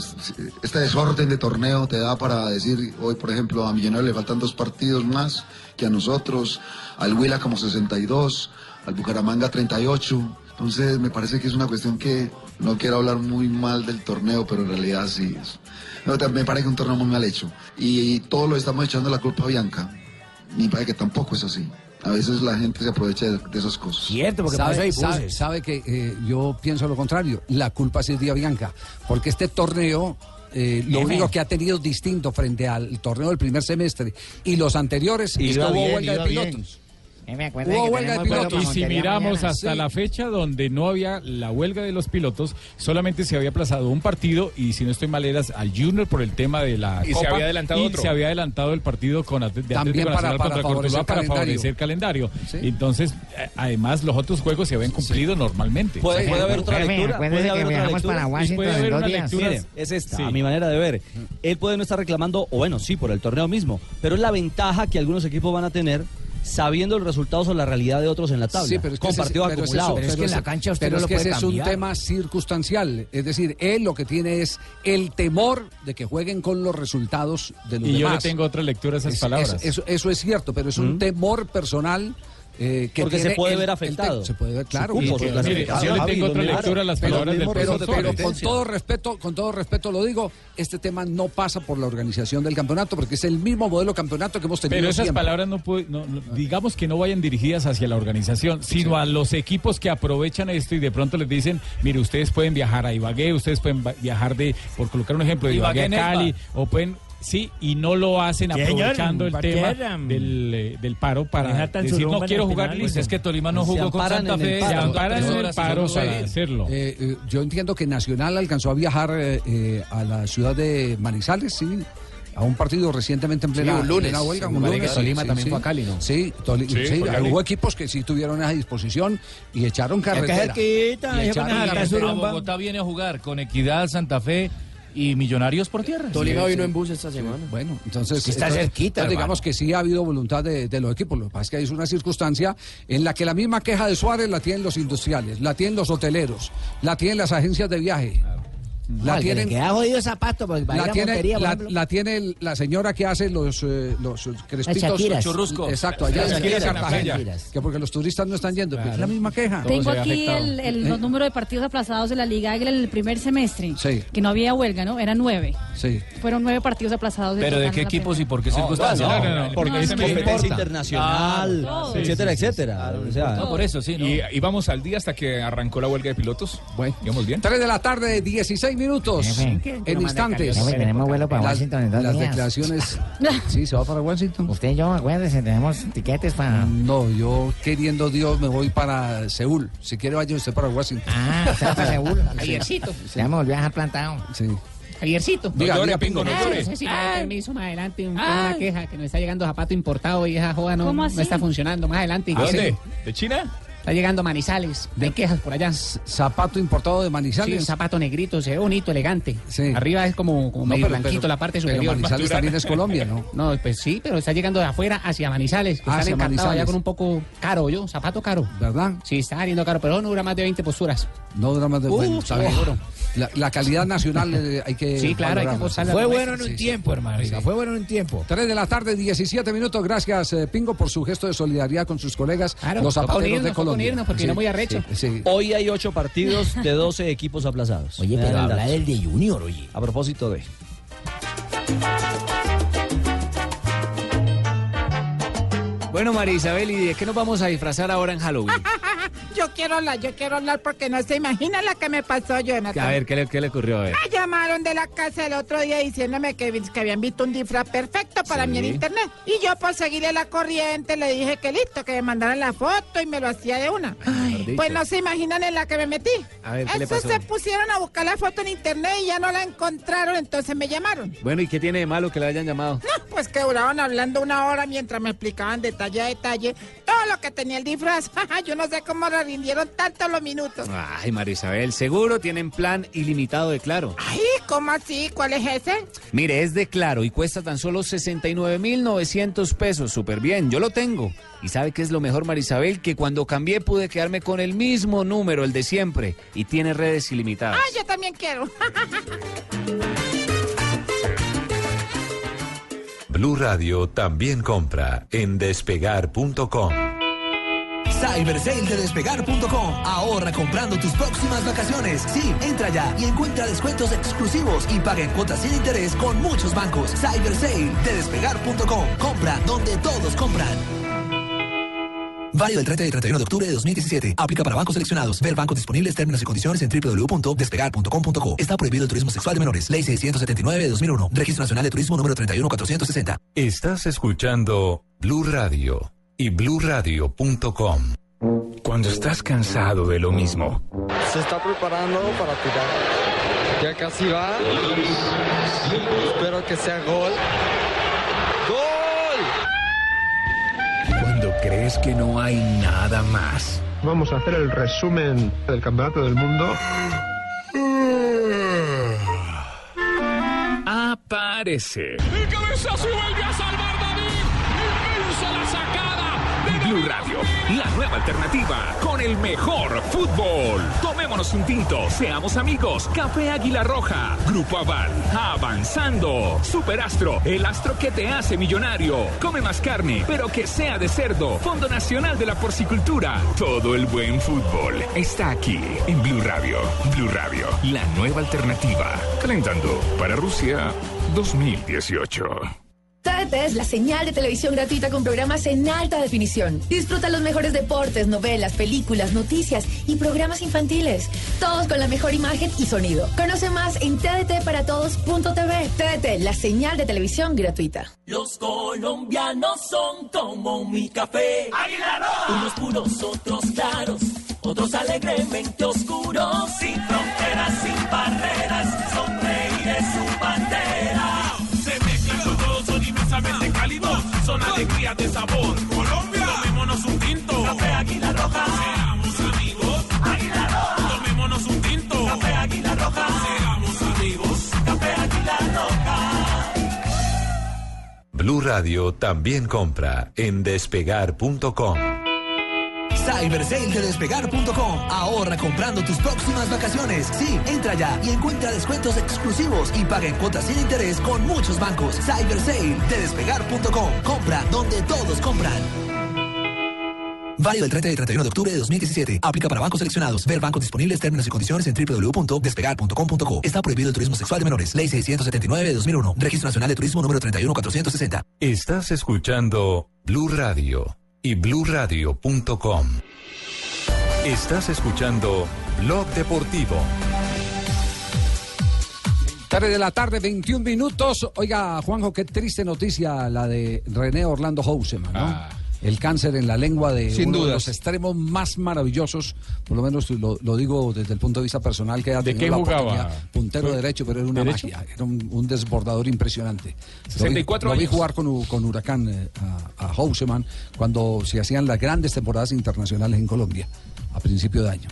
Este desorden de torneo te da para decir, hoy por ejemplo a Millonarios le faltan dos partidos más que a nosotros, al Huila como 62, al Bucaramanga 38. Entonces me parece que es una cuestión que no quiero hablar muy mal del torneo, pero en realidad sí. es- no, me parece un torneo muy mal hecho. Y, todo lo estamos echando la culpa a Bianca. Me parece que tampoco es así. A veces la gente se aprovecha de, de esas cosas. sabe, sabe- sabe que eh, yo pienso lo contrario. La culpa sí es de Bianca. Porque este torneo. eh, lo único que ha tenido distinto frente al torneo del primer semestre y los anteriores es que Iba hubo bien, huelga de iba bien. Eh, me acuerdo Hubo de que huelga de tenemos vuelo pilotos. Y si miramos mañana. hasta Sí. la fecha donde no había la huelga de los pilotos, solamente se había aplazado un partido y si no estoy mal era al Junior por el tema de la Y se había adelantado y otro. se había adelantado el partido con de También Atlético para- Nacional para contra favorecer Cortuluá para calendario. favorecer calendario. Sí. Entonces, eh, además los otros juegos se habían cumplido normalmente. Puede, Sí. puede haber otra Jefe, lectura. Puede que haber lectura. puede una lectura. Es esta, Sí. a mi manera de ver. Él puede no estar reclamando, o bueno, sí, por el torneo mismo, pero es la ventaja que algunos equipos van a tener sabiendo el resultado o la realidad de otros en la tabla. Sí, pero es que con ese- partidos pero es- acumulados. Pero es que en la cancha usted pero no es lo que puede ese es un cambiar. tema circunstancial. Es decir, él lo que tiene es el temor de que jueguen con los resultados de los Y yo le demás. tengo otra lectura a esas Es- palabras. es- eso, eso es cierto, pero es un ¿Mm? temor personal. Eh, que Porque se puede el- ver afectado. se puede ver, claro. cupo, que- yo le Javi, tengo otra lectura a las pero, palabras del pero- profesor. pero con todo respeto, con todo respeto lo digo, este tema no pasa por la organización del campeonato, porque es el mismo modelo campeonato que hemos tenido Pero esas siempre. palabras no, puede- no- no- digamos que no vayan dirigidas hacia la organización, sino a los equipos que aprovechan esto y de pronto les dicen, mire, ustedes pueden viajar a Ibagué, ustedes pueden viajar de, por colocar un ejemplo, de Ibagué, Ibagué, a Cali, o pueden, sí, y no lo hacen Sí, aprovechando señor, el tema del, eh, del paro para decir, no quiero jugar final, listo. pues es que Tolima no jugó con Santa Fe, paro. Se amparan en el paro para hacerlo. Eh, eh, yo entiendo que Nacional alcanzó a viajar a la ciudad de Manizales, sí. A un partido recientemente en plena, un lunes. plena huelga. Sí, un parece lunes, que Tolima también fue a Cali, ¿no? Sí, Toli- Sí, sí, hubo equipos que sí tuvieron esa disposición y echaron carretera. Y echaron carretera. A Bogotá viene a jugar con Equidad, Santa Fe y Millonarios por tierra. Tolima Sí, vino sí. en bus esta semana. Bueno, entonces. Sí, está entonces- cerquita, entonces digamos que sí ha habido voluntad de, de los equipos. Lo que pasa es que hay una circunstancia en la que la misma queja de Suárez la tienen los industriales, la tienen los hoteleros, la tienen las agencias de viaje. La Al que le tienen, queda jodido zapato porque la a tiene, Montería, la, tiene la señora que hace los, eh, los crespitos. Churruscos. Exacto, allá en Cartagena. Que porque los turistas no están yendo. pues es la misma queja. Tengo aquí el, el- ¿Eh? los números de partidos aplazados de la Liga Águila en el primer semestre. Sí. Que no había huelga, ¿no? Eran nueve. Sí. Fueron nueve partidos aplazados. ¿Pero de qué equipos y por qué circunstancias? no, no, no, porque no, es competencia internacional, Ah, etcétera, etcétera. O sea, No, por eso, sí, ¿no? Y, vamos al día hasta que arrancó la huelga de pilotos. Bueno. ¿Íbamos bien? 3 de la tarde, 16 minutos. Jefe. En instantes. Tenemos vuelo para Las, Washington en dos las días. declaraciones. *laughs* Sí, se va para Washington. Usted y yo, acuérdese, tenemos tiquetes para... No, yo queriendo Dios me voy para Seúl. Si quiere vaya usted para Washington. Ah, para Seúl. *laughs* Javiercito, Ya me volvió a dejar plantado. Sí. Javiercito. Diga, llore, Pingo, no llore. no sé si permiso más adelante un- una queja que nos está llegando zapato importado y esa joda no, ¿Cómo no está funcionando más adelante. ¿De dónde? ¿De China? Está llegando manizales. Hay quejas por allá. Zapato importado de Sí, Manizales. un zapato negrito, se ve bonito, elegante. Sí. Arriba es como, como No, medio pero- blanquito pero- la parte pero superior. Manizales también es Colombia, ¿no? *laughs* No, pues sí, pero está llegando de afuera hacia Manizales. Que Hacia están encantados allá Manizales. con un poco caro, yo, zapato caro. ¿Verdad? Sí, está saliendo caro, pero no dura más de 20 posturas. No dura más de. Uh, bueno, está bien. seguro. La, la calidad nacional eh, hay que. Sí, claro, hay que Fue la bueno en un tiempo, hermano. Fue bueno en un tiempo. 3 de la tarde, 17 minutos. Gracias, eh, Pingo, por su gesto de solidaridad con sus colegas, Claro, los zapateros de toca Colombia. unirnos, porque no muy arrecho. Sí, sí. hoy hay ocho partidos de 12 equipos aplazados. Oye, pero habla del de Junior, oye. A propósito de... Bueno, María Isabel, ¿y de qué nos vamos a disfrazar ahora en Halloween? *laughs* Yo quiero hablar, yo quiero hablar porque no se imagina la que me pasó, Jonathan. A ver, ¿qué le, qué le ocurrió? A ver. Me llamaron de la casa el otro día diciéndome que, que habían visto un disfraz perfecto para mí en internet. Y yo por seguirle la corriente le dije que listo, que me mandaran la foto y me lo hacía de una. Mejor Pues no se imaginan en la que me metí. A ver, ¿qué le pasó? se pusieron a buscar la foto en internet y ya no la encontraron, entonces me llamaron. Bueno, ¿y qué tiene de malo que le hayan llamado? No, pues que duraban hablando una hora mientras me explicaban detalle a detalle todo lo que tenía el disfraz. *laughs* Yo no sé cómo le rindieron tanto los minutos. Ay, Marisabel, seguro tienen plan ilimitado de Claro. Ay, ¿cómo así? ¿Cuál es ese? Mire, es de Claro y cuesta tan solo 69,900 pesos. Súper bien, yo lo tengo. ¿Y sabe qué es lo mejor, Marisabel? Que cuando cambié pude quedarme con el mismo número, el de siempre. Y tiene redes ilimitadas. Ay, yo también quiero. *laughs* Blue Radio también compra en despegar.com. Cyber Sale de despegar.com. Ahorra comprando tus próximas vacaciones. Sí, entra ya y encuentra descuentos exclusivos y paga en cuotas sin interés con muchos bancos. Cyber Sale de despegar.com. Compra donde todos compran. Válido del 30 y 31 de octubre de 2017. Aplica para bancos seleccionados. Ver bancos disponibles, términos y condiciones en www.despegar.com.co. Está prohibido el turismo sexual de menores. Ley 679 de 2001. Registro Nacional de Turismo número 31460. Estás escuchando Blue Radio y bluradio.com. Cuando estás cansado de lo mismo, Se está preparando para tirar. Ya casi va. Espero que sea gol. ¡Gol! cuando crees que no hay nada más. Vamos a hacer el resumen del Campeonato del Mundo. Aparece. El cabezazo vuelve a salvar David. Inmensa la sacada. Blue Radio, la nueva alternativa con el mejor fútbol. Tomémonos un tinto, seamos amigos. Café Águila Roja, Grupo Aval, avanzando. Superastro, el astro que te hace millonario. Come más carne, pero que sea de cerdo. Fondo Nacional de la Porcicultura. Todo el buen fútbol está aquí en Blue Radio. Blue Radio, la nueva alternativa. Calentando para Rusia 2018. TDT es la señal de televisión gratuita con programas en alta definición. Disfruta los mejores deportes, novelas, películas, noticias y programas infantiles. Todos con la mejor imagen y sonido. Conoce más en tdtparatodos.tv. TDT, la señal de televisión gratuita. Los colombianos son como mi café. Unos puros, otros claros, otros alegremente oscuros. Sin fronteras, Radio también compra en despegar.com. Cyber Sale de despegar.com. Ahorra comprando tus próximas vacaciones. Sí, entra ya y encuentra descuentos exclusivos y paga en cuotas sin interés con muchos bancos. Cyber Sale de despegar.com. Compra donde todos compran. Válido del 30 y 31 de octubre de 2017. Aplica para bancos seleccionados. Ver bancos disponibles, términos y condiciones en www.despegar.com.co. Está prohibido el turismo sexual de menores. Ley 679 de 2001. Registro Nacional de Turismo número 31460. Estás escuchando Blue Radio y bluradio.com. Estás escuchando Blog Deportivo. Tarde de la tarde, 21 minutos. Oiga, Juanjo, qué triste noticia la de René Orlando Houseman, ¿no? El cáncer en la lengua de Sin uno de dudas. los extremos más maravillosos, por lo menos lo, lo digo desde el punto de vista personal, que ha ¿De qué jugaba? Puntero ¿Fue- derecho, pero era una derecho? magia, era un, un desbordador impresionante. Lo vi- 64 lo vi, años. jugar con, con Huracán eh, a, a Houseman cuando se hacían las grandes temporadas internacionales en Colombia, a principio de año.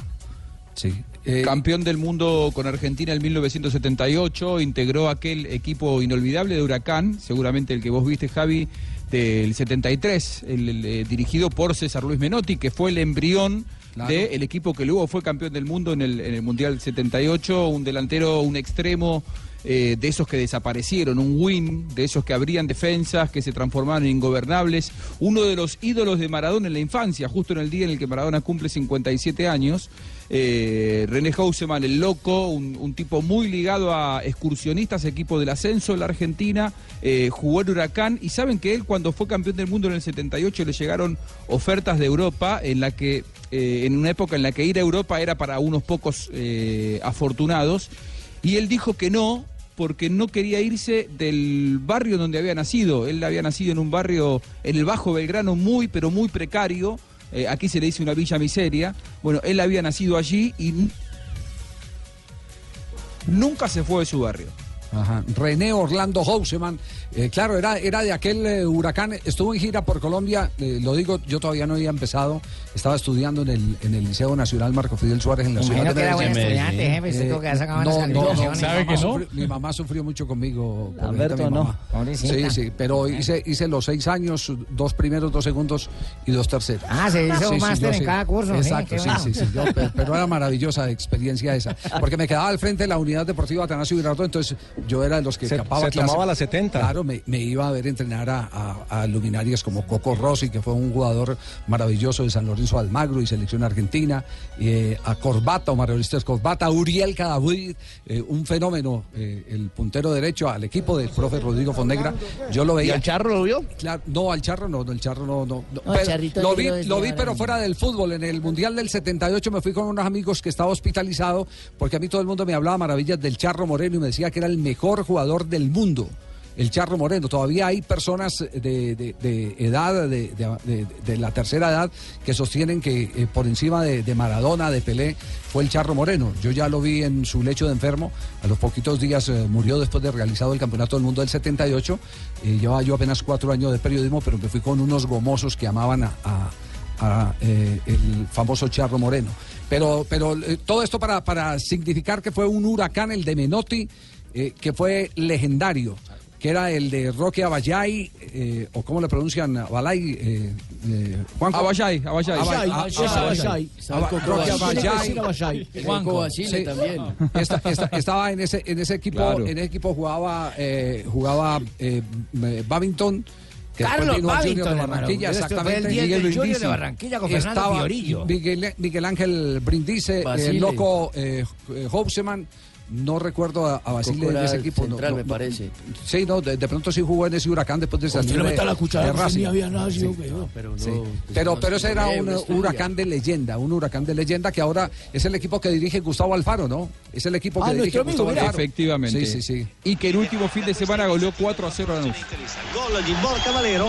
Sí. Eh, Campeón del mundo con Argentina en 1978, integró aquel equipo inolvidable de Huracán, seguramente el que vos viste, Javi, del 73, el, el, eh, dirigido por César Luis Menotti, que fue el embrión Claro. del equipo que luego fue campeón del mundo en el, en el Mundial 78, un delantero, un extremo eh, de esos que desaparecieron, un win, de esos que abrían defensas, que se transformaron en ingobernables, uno de los ídolos de Maradona en la infancia, justo en el día en el que Maradona cumple 57 años. Eh, René Houseman, el loco, un, tipo muy ligado a excursionistas, equipo del ascenso en la Argentina, eh, jugó en Huracán y saben que él cuando fue campeón del mundo en el 78 le llegaron ofertas de Europa en la que eh, en una época en la que ir a Europa era para unos pocos afortunados y él dijo que no porque no quería irse del barrio donde había nacido. Él había nacido en un barrio en el Bajo Belgrano muy pero muy precario. Eh, aquí se le dice una villa miseria. Bueno, él había nacido allí y nunca se fue de su barrio. Ajá. René Orlando Houseman. Eh, claro, era, era de aquel eh, huracán. Estuvo en gira por Colombia. lo digo, yo todavía no había empezado. Estaba estudiando en el, en el Liceo Nacional Marco Fidel Suárez en la ciudad de que era buen Medellín. estudiante, jefe. Usted tuvo que haber sacado buenas no, no, no. ¿Sabe ¿Sabe que no? Mi mamá sufrió mucho conmigo. Alberto, mi no. Sí, sí, pero hice, hice los seis años, dos primeros, dos segundos y dos terceros. Ah, se hizo un máster en sí. cada curso, sí, Exacto, sí, sí, sí. pero era maravillosa experiencia esa. Porque me quedaba al frente de la unidad deportiva Atanasio Girardot, entonces yo era de los que Se- escapaba se clase. tomaba la 70. Claro, me, me iba a ver entrenar a, a- a luminarias como Coco Rossi, que fue un jugador maravilloso de San Lorenzo Almagro y selección argentina, eh, a Corbata, Omar Orestes Corbata, a Uriel Cadavid, eh, un fenómeno, eh, el puntero derecho al equipo del profe Rodrigo Fonnegra. Yo lo veía. ¿Y al Charro lo vio? Claro, no, al Charro no, no, el Charro no. no, Pero lo vi, lo vi, pero fuera del fútbol. En el Mundial del 78 me fui con unos amigos que estaba hospitalizado, porque a mí todo el mundo me hablaba maravillas del Charro Moreno y me decía que era el mejor jugador del mundo. El Charro Moreno. Todavía hay personas de, edad, de, la tercera edad, que sostienen que eh, por encima de, Maradona, de Pelé, fue el Charro Moreno. Yo ya lo vi en su lecho de enfermo. A los poquitos días eh, murió después de realizado el Campeonato del Mundo del 78. Eh, llevaba yo apenas cuatro años de periodismo, pero me fui con unos gomosos que amaban a, el famoso Charro Moreno. Pero, todo esto para, significar que fue un huracán, el de Menotti, que fue legendario, que era el de Roque Abayay, eh, o cómo le pronuncian, Abalay, eh, eh, Juanjo. Abayay, Abayay. Abayay, Roque Abayay. Coco Basile Sí. también. Esta- esta- estaba en ese, en ese equipo, Claro. en ese equipo jugaba, eh, jugaba eh, eh, Babington. Carlos de Babington, hermano. Barranquilla, Esto fue el exactamente. 10 del Miguel Junior de Brindisi. Barranquilla con Fernando Estaba. Miguel, Miguel Ángel Brindise, Basile. el loco eh, eh, Houseman. No recuerdo a, a Basile de ese equipo. central, no, me no, parece. Sí, no, de, de pronto sí jugó en ese huracán después de salir no de, la cuchara, de ni había nacido, Sí. Pero no, Sí. Pero, pero ese era un huracán de leyenda, un huracán de leyenda que ahora es el equipo que dirige Gustavo Alfaro, ¿no? Es el equipo que Ah, dirige amigo, Gustavo mira. Alfaro. Efectivamente. Sí, sí, sí. Y que el último fin de semana goleó 4 a 0 a Lanús. Gol di Borca Valero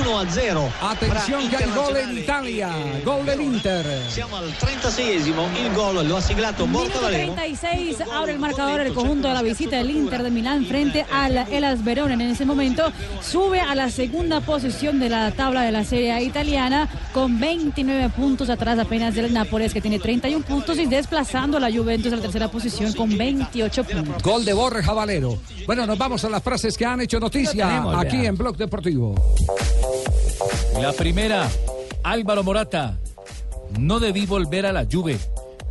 1 a 0. Atención que hay gol en Italia, gol del Inter. Siamo al 36esimo, il gol lo ha siglato Borca Valero. 36 abre el marcador el conjunto de la visita del Inter de Milán frente al Elas Verona. En ese momento sube a la segunda posición de la tabla de la Serie A italiana con 29 puntos atrás apenas del Nápoles que tiene 31 puntos y desplazando a la Juventus a la tercera posición con 28 puntos. Gol de Borja Valero. Bueno, nos vamos a las frases que han hecho noticia tenemos, aquí en Blog Deportivo. La primera, Álvaro Morata. No debí volver a la Juve.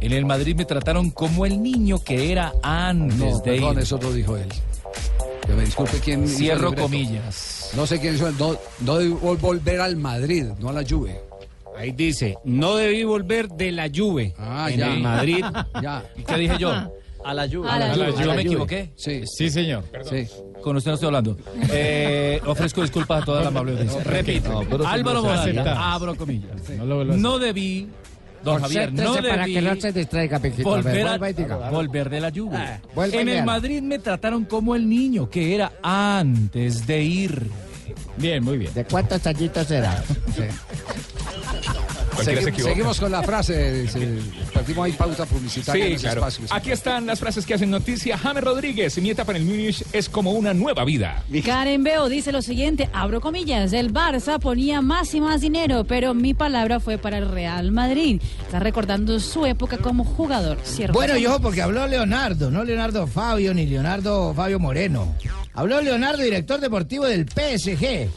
En el Madrid me trataron como el niño que era antes No, de perdón, ir. eso lo dijo él. Que me disculpe quién. Cierro comillas. No sé quién hizo el. No, no debo volver al Madrid, no a la Juve. Ahí dice, no debí volver de la Juve Ah, en ya. el Madrid. *laughs* Ya. ¿Y qué dije yo? A la lluvia. A la Juve. ¿Yo me equivoqué? Sí. Sí, señor. Sí. Con usted no estoy hablando. Eh, *laughs* ofrezco disculpas a toda la amable audiencia. Repito. No, Álvaro. Morata, abro comillas. Lo No debí, don Javier, no para que no se distraiga, Piquito. A ver, volver, a- diga. volver de la Juve. Ah, en el. Madrid me trataron como el niño que era antes de ir. Bien, muy bien. ¿De cuántos añitos será? Segui- se equivoca. seguimos con la frase. se- perdimos ahí pauta publicitaria en Sí, los claro. espacios. Aquí están las frases que hacen noticia. James Rodríguez, mi etapa en el Múnich es como una nueva vida. Karen Beo dice lo siguiente, abro comillas, el Barça ponía más y más dinero, pero mi palabra fue para el Real Madrid. Está recordando su época como jugador, ¿cierto? Bueno, yo porque habló Leonardo, no Leonardo Fabio ni Leonardo Fabio Moreno. Habló Leonardo, director deportivo del PSG.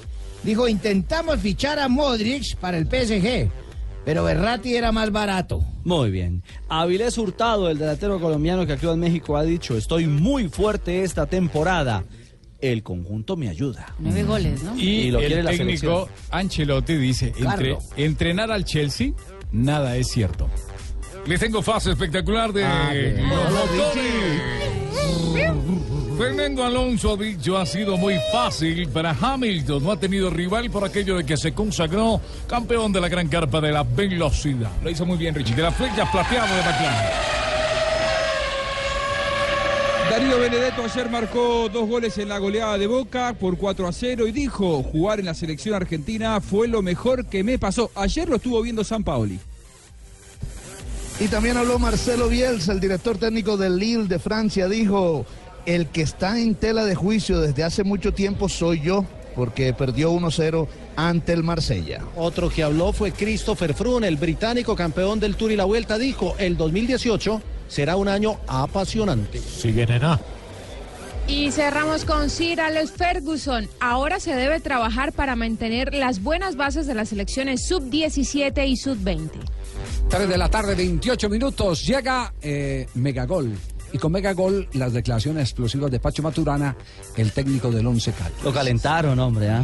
Dijo, intentamos fichar a Modric para el PSG, pero Berratti era más barato. Muy bien. Avilés Hurtado, el delantero colombiano que actúa en México, ha dicho, estoy muy fuerte esta temporada. El conjunto me ayuda. Nueve goles, ¿no? Y, Y lo quiere el la técnico selección. Ancelotti dice, entre, entrenar al Chelsea, nada es cierto. Les tengo frase espectacular de Ah. Fernando Alonso ha dicho ha sido muy fácil para Hamilton. No ha tenido rival por aquello de que se consagró campeón de la gran carpa de la velocidad. Lo hizo muy bien, Richie. De la flecha plateada de McLaren. Darío Benedetto ayer marcó dos goles en la goleada de Boca por 4 a 0 y dijo, jugar en la selección argentina fue lo mejor que me pasó. Ayer lo estuvo viendo San Paoli. Y también habló Marcelo Bielsa, el director técnico del Lille de Francia, dijo, el que está en tela de juicio desde hace mucho tiempo soy yo, porque perdió 1-0 ante el Marsella. Otro que habló fue Christopher Froome, el británico campeón del Tour y la Vuelta, dijo, el 2018 será un año apasionante. Sigue nena. Y cerramos con Sir Alex Ferguson. Ahora se debe trabajar para mantener las buenas bases de las selecciones sub-17 y sub-20. 3 de la tarde, 28 minutos. Llega eh, Megagol. Y con Megagol, las declaraciones explosivas de Pacho Maturana, el técnico del Once Caldas. Lo calentaron, hombre. ¿ah?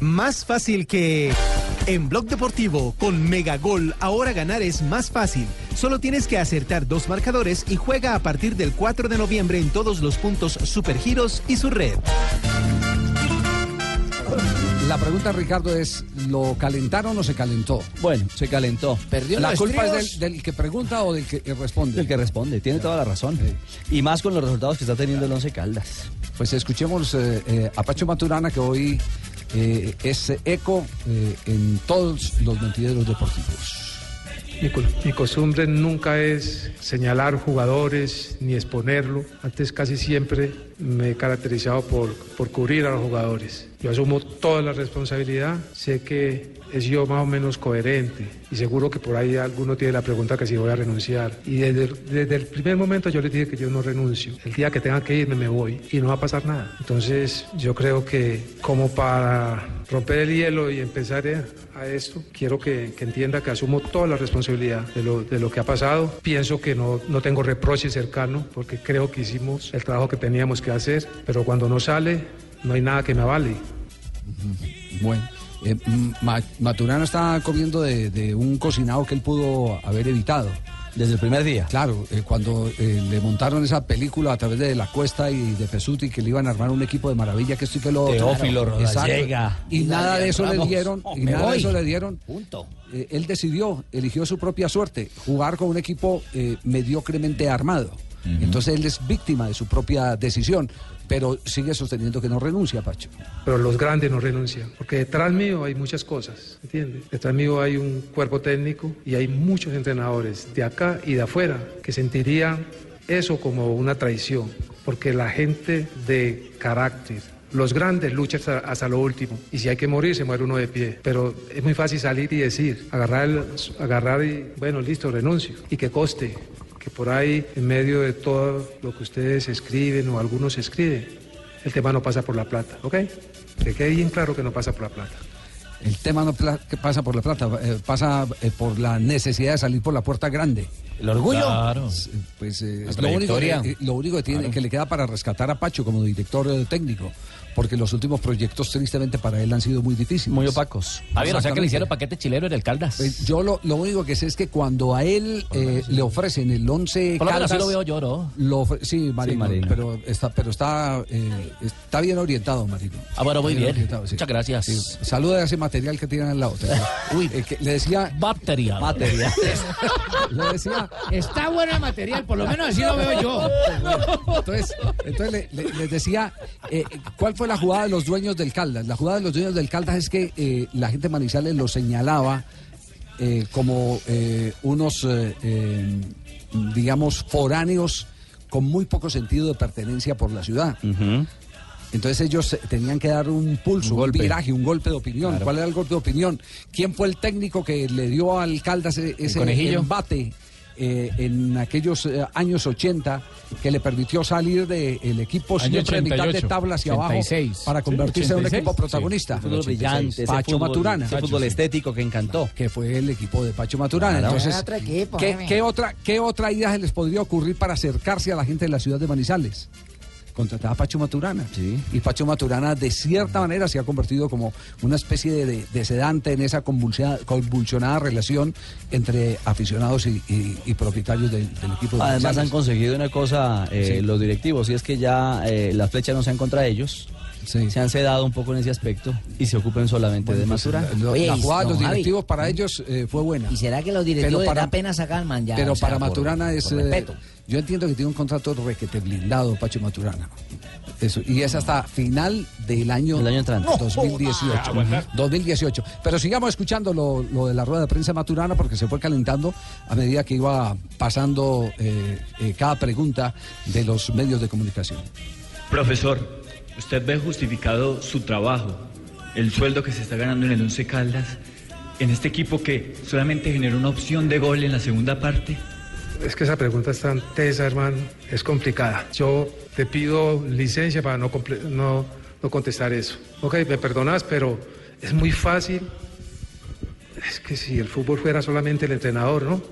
Más fácil que... En Blog Deportivo, con Megagol, ahora ganar es más fácil. Solo tienes que acertar dos marcadores y juega a partir del 4 de noviembre en todos los puntos Supergiros y su red. La pregunta, Ricardo, es: ¿lo calentaron o se calentó? Bueno, se calentó. ¿Perdió ¿La culpa es del, del que pregunta o del que responde? El que responde, tiene toda la razón. Y más con los resultados que está teniendo el Once Caldas. Pues escuchemos eh, eh, a Pacho Maturana, que hoy eh, es eco eh, en todos los mentideros deportivos. Mi, costumbre nunca es señalar jugadores ni exponerlo. Antes casi siempre me he caracterizado por, por cubrir a los jugadores. Yo asumo toda la responsabilidad. Sé que he sido más o menos coherente y seguro que por ahí alguno tiene la pregunta que si voy a renunciar. Y desde, desde el primer momento yo les dije que yo no renuncio. El día que tenga que irme me voy y no va a pasar nada. Entonces yo creo que como para romper el hielo y empezar a esto, quiero que, que entienda que asumo toda la responsabilidad de lo, de lo que ha pasado. Pienso que no, no tengo reproche cercano porque creo que hicimos el trabajo que teníamos que hacer, pero cuando no sale no hay nada que me avale. Bueno, eh, mm, Ma- Maturana está comiendo de, de un cocinado que él pudo haber evitado. Desde el primer día. Claro, eh, cuando eh, le montaron esa película a través de La Cuesta y de Pesuti, que le iban a armar un equipo de maravilla, que esto y que lo otro. Teófilo Claro. Rodallega. Y nada de eso le dieron. Oh, y nada de eso le dieron. Punto. Eh, él decidió, eligió su propia suerte, jugar con un equipo mediocremente armado. Entonces él es víctima de su propia decisión, pero sigue sosteniendo que no renuncia, Pacho. Pero los grandes no renuncian, porque detrás mío hay muchas cosas, ¿entiendes? Detrás mío hay un cuerpo técnico y hay muchos entrenadores de acá y de afuera que sentirían eso como una traición, porque la gente de carácter, los grandes luchan hasta, lo último y si hay que morir se muere uno de pie, pero es muy fácil salir y decir, agarrar, el- agarrar y bueno, listo, renuncio y que coste, por ahí en medio de todo lo que ustedes escriben o algunos escriben, el tema no pasa por la plata, ¿ok? Que quede bien claro que no pasa por la plata. El tema no pasa por la plata, eh, pasa eh, por la necesidad de salir por la puerta grande. ¿El orgullo? Claro. Pues eh, La es lo único, que, eh, lo único que, tiene, Claro. que le queda para rescatar a Pacho como director eh, técnico, porque los últimos proyectos tristemente para él han sido muy difíciles. Muy opacos. Javier, o sea que le hicieron paquete chileno en el Caldas. Pues yo lo, lo único que sé es que cuando a él eh, le ofrecen el 11 Por lo menos Caldas, así lo veo yo, ¿no? lo sí, Marino, Marino. pero está, pero está, eh, está bien orientado, Marino. Ah, bueno, muy bien. sí. Muchas gracias. Sí. Saluda a ese material que tienen al lado. *laughs* Uy, que le decía. Material. Material. *laughs* le decía. Está bueno el material, por lo menos así lo veo yo. Entonces, entonces le- le- les decía, eh, ¿cuál fue la jugada de los dueños del Caldas? La jugada de los dueños del Caldas es que eh, la gente de Manizales lo señalaba eh, como eh, unos, eh, eh, digamos, foráneos con muy poco sentido de pertenencia por la ciudad. Entonces ellos tenían que dar un pulso, un, golpe. viraje, un golpe de opinión. Claro. ¿Cuál era el golpe de opinión? ¿Quién fue el técnico que le dio al Caldas e- ese conejillo? embate eh, en aquellos eh, años 80 que le permitió salir del equipo Año siempre de mitad de 88, tabla hacia 86. abajo para Sí, convertirse en un 86. equipo protagonista? Sí, fútbol brillante, Pacho fútbol- Maturana. ese fútbol estético que encantó. Que fue el equipo de Pacho Maturana. Claro. Entonces, otro equipo, ¿qué, qué otra, ¿qué otra idea se les podría ocurrir para acercarse a la gente de la ciudad de Manizales? Contrataba a Pacho Maturana. Y Pacho Maturana, de cierta manera, se ha convertido como una especie de, sedante en esa convulsionada, convulsionada relación entre aficionados y, y- y propietarios del, del equipo de Además han conseguido una cosa eh, Sí. los directivos y es que ya eh, las flechas no sean contra ellos. Se han sedado un poco en ese aspecto y se ocupen solamente de Pues, Maturana. la, Oye, la y- jugada de los Javi, directivos para ellos eh, fue buena. ¿Y será que los Pero directivos para- les da pena sacar al man ya? Pero O sea, para por- Maturana es. por eh, yo entiendo que tiene un contrato requete blindado, Pacho Maturana. Eso, y es hasta final del año, Del año entrante. 2018. Ah, bueno. 2018. Pero sigamos escuchando lo, lo de la rueda de prensa maturana porque se fue calentando a medida que iba pasando eh, eh, cada pregunta de los medios de comunicación. Profesor, ¿usted ve justificado su trabajo, el sueldo que se está ganando en el Once Caldas, en este equipo que solamente generó una opción de gol en la segunda parte? Es que esa pregunta es tan tesa, hermano, es complicada. Yo te pido licencia para no, no, no contestar eso. Ok, me perdonas, pero es muy fácil. Es que si el fútbol fuera solamente el entrenador, ¿no?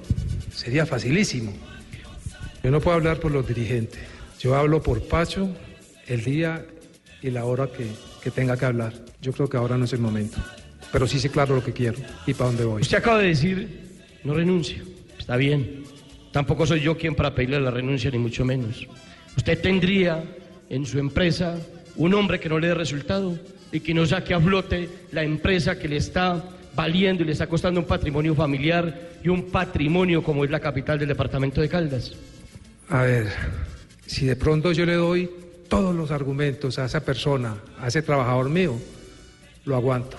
Sería facilísimo. Yo no puedo hablar por los dirigentes. Yo hablo por Pacho el día y la hora que, que tenga que hablar. Yo creo que ahora no es el momento. Pero sí sé claro lo que quiero y para dónde voy. Usted acaba de decir, no renuncio. Está bien. Tampoco soy yo quien para pedirle la renuncia, ni mucho menos. Usted tendría en su empresa un hombre que no le dé resultado y que no saque a flote la empresa que le está valiendo y le está costando un patrimonio familiar y un patrimonio como es la capital del departamento de Caldas. A ver, si de pronto yo le doy todos los argumentos a esa persona, a ese trabajador mío, lo aguanto.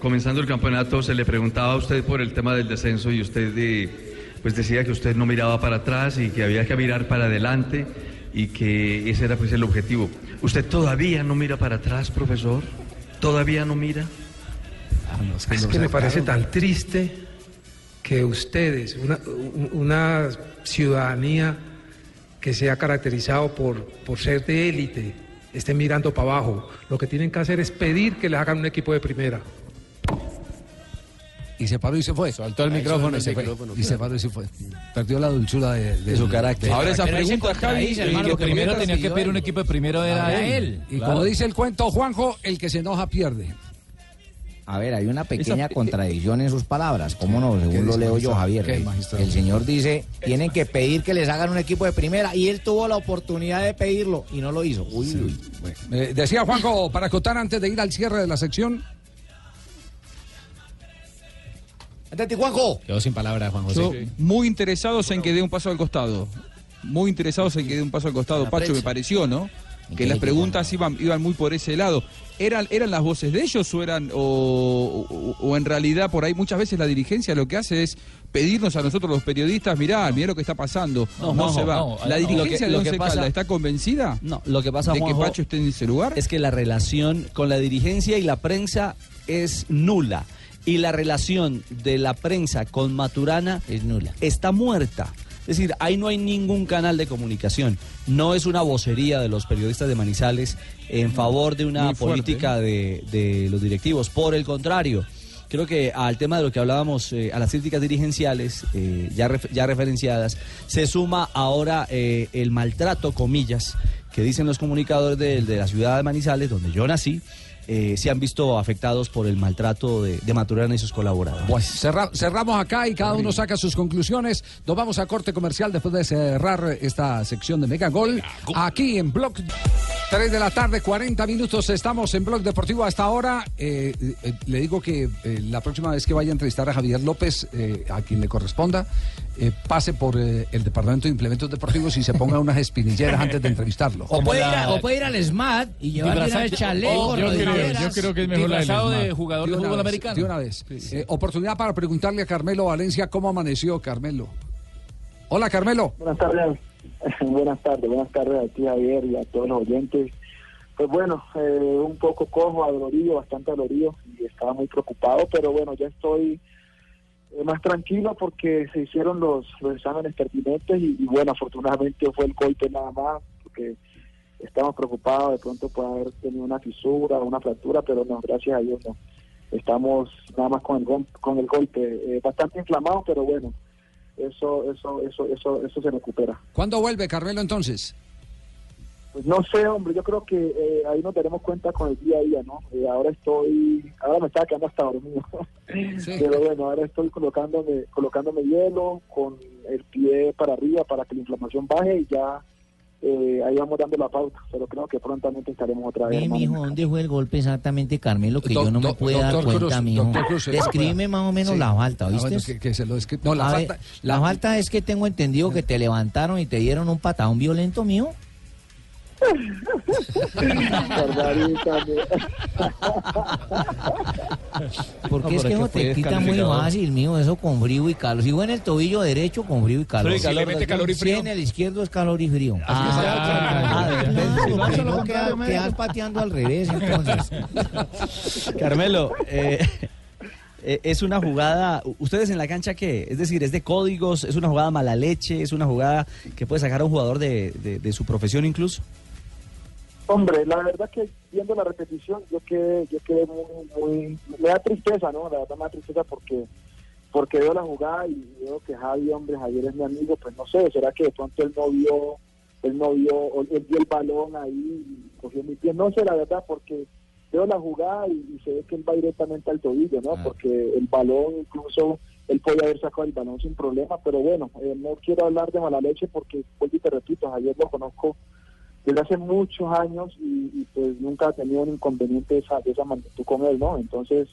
Comenzando el campeonato se le preguntaba a usted por el tema del descenso y usted eh, pues decía que usted no miraba para atrás y que había que mirar para adelante y que ese era pues el objetivo. ¿Usted todavía no mira para atrás, profesor? ¿Todavía no mira? Es que me parece tan triste que ustedes, una, un- una ciudadanía que se ha caracterizado por, por ser de élite, estén mirando para abajo. Lo que tienen que hacer es pedir que les hagan un equipo de primera. Y se paró y se fue. Soltó el micrófono y se fue. Y se paró y se fue. Perdió la dulzura de, De su carácter. Ahora esa pregunta, Javi, hermano, que lo primero primero tenía que pedir un equipo de primero A él. Y como dice el cuento, Juanjo, el que se enoja pierde. A ver, hay una pequeña *laughs* Esa- contradicción en sus palabras. ¿Cómo no? ¿Qué Según lo leo yo? Javier. ¿Qué, El- señor dice, tienen que pedir que les hagan un equipo de primera y él tuvo la oportunidad de pedirlo y no lo hizo. Uy, uy. Eh, decía Juanjo, para acotar antes de ir al cierre de la sección. Andate, Juanjo. Quedó sin palabras, Juan Yo, José. muy interesados en que dé un paso al costado. Muy interesados en que dé un paso al costado. Pacho, prensa. me pareció, ¿no? Que las preguntas iban, iban muy por ese lado. ¿Eran, ¿Eran las voces de ellos o eran o, o- o en realidad por ahí muchas veces la dirigencia lo que hace es pedirnos a nosotros los periodistas, mirá, mirá lo que está pasando, no, No, se va. no, ¿La dirigencia Lo que- de lo que pasa- está convencida? No, lo que pasa, de que Pacho esté en ese lugar. Es que la relación con la dirigencia y la prensa es nula. Y la relación de la prensa con Maturana es nula. Está muerta. Es decir, ahí no hay ningún canal de comunicación. No es una vocería de los periodistas de Manizales en favor de una política de, de los directivos. Por el contrario, creo que al tema de lo que hablábamos, eh, a las críticas dirigenciales eh, ya, ref- ya referenciadas, se suma ahora eh, el maltrato, comillas, que dicen los comunicadores de, de la ciudad de Manizales, donde yo nací, eh, se han visto afectados por el maltrato de, de Maturana y sus colaboradores. Pues cerra- cerramos acá y cada uno saca sus conclusiones. Nos vamos a corte comercial después de cerrar esta sección de Mega Gol. Aquí en Blog 3 de la tarde, 40 minutos. Estamos en Blog Deportivo hasta ahora. Eh, eh, le digo que eh, la próxima vez que vaya a entrevistar a Javier López, eh, a quien le corresponda, eh, pase por eh, el Departamento de Implementos Deportivos y se ponga unas espinilleras antes de entrevistarlo. *laughs* O puede, ir a- o puede ir al SMAT y llevar de una vez chaleco, Oh, yo yo creo que es mejor la del de jugador de fútbol vez, americano. De una vez. Eh, oportunidad para preguntarle a Carmelo Valencia cómo amaneció Carmelo. Hola Carmelo. Buenas tardes, *laughs* buenas tardes, buenas tardes a ti Javier y a todos los oyentes. Pues bueno, eh, un poco cojo, adolorido, bastante adolorido y estaba muy preocupado, pero bueno, ya estoy más tranquilo porque se hicieron los, los exámenes pertinentes y, bueno, afortunadamente fue el golpe nada más, porque estamos preocupados de pronto por haber tenido una fisura o una fractura, pero no, gracias a Dios no. Estamos nada más con el, con el golpe, eh, bastante inflamado, pero bueno, eso, eso, eso, eso, eso se recupera. ¿Cuándo vuelve Carmelo entonces? Pues no sé, hombre, yo creo que eh, ahí nos daremos cuenta con el día a día, ¿no? Eh, ahora estoy, ahora me estaba quedando hasta dormido, *laughs* pero bueno, ahora estoy colocándome, colocándome hielo con el pie para arriba para que la inflamación baje y ya eh, ahí vamos dando la pauta, pero creo que prontamente estaremos otra vez. Ve, hermano. mijo, ¿dónde fue el golpe exactamente, Carmelo? Que yo no me puedo dar cuenta, mijo. Cruz, Descríbeme más o menos Sí. la falta, Ah, ¿viste? bueno, que, que se lo No, la ver, falta. la falta es que tengo entendido que te levantaron y te dieron un patadón violento, mijo. Porque No, es que es no que fue te quita muy fácil, mío, eso con frío y calor. Si fue en el tobillo derecho, con frío y calor. Y calor, Si le mete calor y Si frío. en el izquierdo es calor y frío. Ah, Ah, no queda- quedas pateando al revés, entonces. *laughs* Carmelo, eh, eh, es una jugada. ¿Ustedes en la cancha qué? Es decir, ¿es de códigos? ¿Es una jugada mala leche? ¿Es una jugada que puede sacar a un jugador de, de- de su profesión incluso? Hombre, la verdad que viendo la repetición, yo quedé, yo quedé muy, muy, me da tristeza, ¿no? La verdad me da tristeza porque, porque veo la jugada y veo que Javi, hombre, Javier es mi amigo, pues no sé, será que de pronto él no vio, él no vio, él vio el balón ahí y cogió mi pie, no sé la verdad, porque veo la jugada y, y se ve que él va directamente al tobillo, ¿no? Porque el balón incluso, él podía haber sacado el balón sin problema, pero bueno, eh, no quiero hablar de mala leche porque, vuelvo y te repito, Javier lo conozco desde hace muchos años y, y, pues nunca ha tenido un inconveniente de esa, de esa magnitud con él, ¿no? Entonces,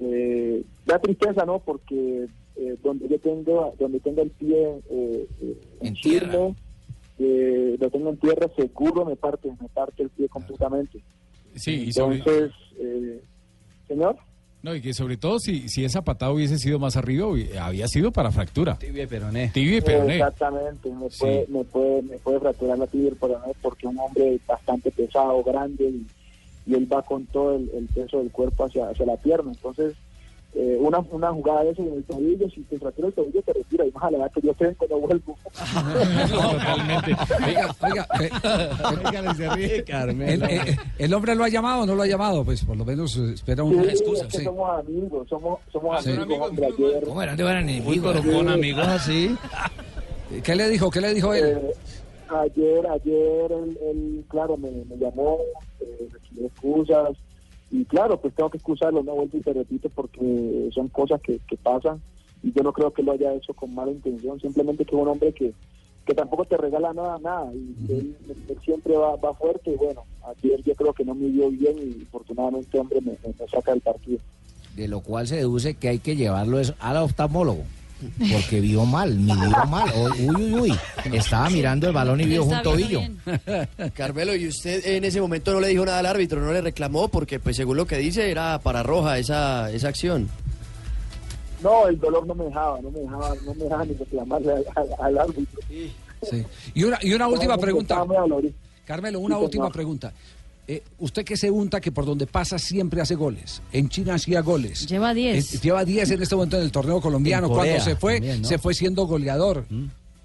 eh, da tristeza, ¿no? Porque eh, donde yo tengo, donde tengo el pie eh, eh, en firme, eh, lo tengo en tierra, seguro me parte, me parte el pie completamente. Sí, y sobre, Entonces, eh, señor. No, y que sobre todo si, si esa patada hubiese sido más arriba, había sido para fractura. Tibia y peroné. Tibia y peroné. Exactamente, me Sí. puede, me puede, me puede fracturar la tibia y el peroné porque un hombre bastante pesado, grande y, y él va con todo el, el peso del cuerpo hacia, hacia la pierna. Entonces, eh, una, una jugada de eso en el tobillo, si te fractura el tobillo te retira y más a la edad que yo tengo no vuelvo. Totalmente. Oiga, oiga, eh, el, eh, el hombre lo ha llamado o no lo ha llamado, pues por lo menos eh, espera Sí, una es excusa. que sí. somos amigos, somos, somos Sí. amigos, hombre, ayer. ¿Cómo eran? ¿Dónde eran enemigos? Con amigos así. ¿Qué le dijo? ¿Qué le dijo él? Eh, ayer, ayer, él, él, claro, me, me llamó, eh, excusas, y claro, pues tengo que excusarlo, no vuelvo y te repito, porque son cosas que, que pasan, y yo no creo que lo haya hecho con mala intención, simplemente que es un hombre que, que tampoco te regala nada, nada, y él, él siempre va, va fuerte, y bueno, ayer yo creo que no me dio bien, y afortunadamente, hombre, me, me- me saca del partido. De lo cual se deduce que hay que llevarlo es al oftalmólogo. Porque vio mal, midió mal. Uy, uy, uy. Estaba mirando el balón y vio un tobillo. *laughs* Carmelo, ¿y usted en ese momento no le dijo nada al árbitro, no le reclamó? Porque, pues, según lo que dice, era para roja esa, esa acción. No, el dolor no me dejaba, no me dejaba, no me dejaba ni reclamarle al, al- al árbitro. Sí. Y una, y una última pregunta. Carmelo, una última pregunta. Eh, usted que se unta que por donde pasa siempre hace goles. En China hacía goles. Lleva 10. Eh, lleva 10 en este momento en el torneo colombiano. Corea Cuando se fue, también, ¿no? se fue siendo goleador.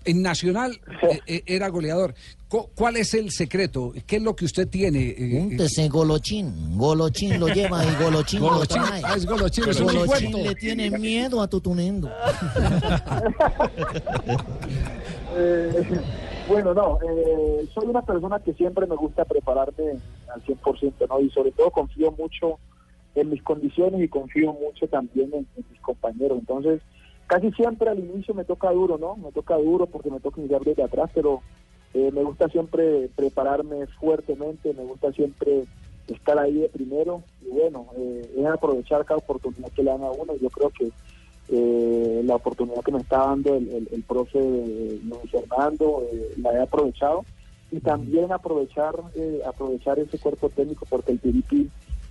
En Nacional eh, eh, era goleador. Cu- ¿Cuál es el secreto? ¿Qué es lo que usted tiene? Eh, Úntese golochín. Golochín lo lleva y golochín, Golochín. lo trae. Ah, es golochín, es un Golochín cuento. le tiene miedo a Tutunendo. *laughs* *laughs* Bueno, no, eh, soy una persona que siempre me gusta prepararme al 100%, ¿no? Y sobre todo confío mucho en mis condiciones y confío mucho también en, mis compañeros. Entonces, casi siempre al inicio me toca duro, ¿no? Me toca duro porque me toca iniciar desde atrás, pero eh, me gusta siempre prepararme fuertemente, me gusta siempre estar ahí de primero y bueno, eh, es aprovechar cada oportunidad que le dan a uno. Yo creo que eh, la oportunidad que me está dando el, el, el profe eh, Luis Fernando eh, la he aprovechado y también aprovechar eh, aprovechar ese cuerpo técnico porque el Piripi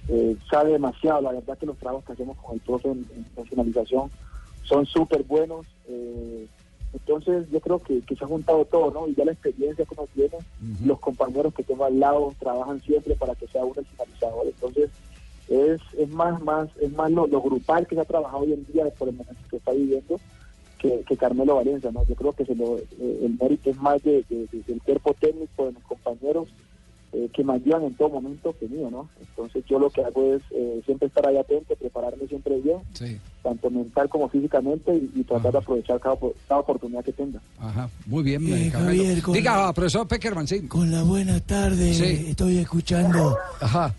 eh, sabe demasiado. La verdad que los trabajos que hacemos con el profe en, en son súper buenos. eh, entonces yo creo que, que se ha juntado todo, ¿no? Y ya la experiencia que uno tiene, los compañeros que tengo al lado trabajan siempre para que sea uno el finalizador. Entonces es, es más más es más lo, lo grupal que se ha trabajado hoy en día por el momento que está viviendo que, que Carmelo Valencia, ¿no? Yo creo que se lo, eh, el mérito es más de, de- de- del cuerpo técnico de mis compañeros eh, que me ayudan en todo momento que mío, ¿no? Entonces yo lo que hago es eh, siempre estar ahí atento, prepararme siempre bien, tanto mental como físicamente y, y tratar de aprovechar cada, op- cada oportunidad que tenga. Ajá, muy bien, Eh. Javier, con- Diga, profesor Peckerman, sí. Con la buena tarde, Sí. estoy escuchando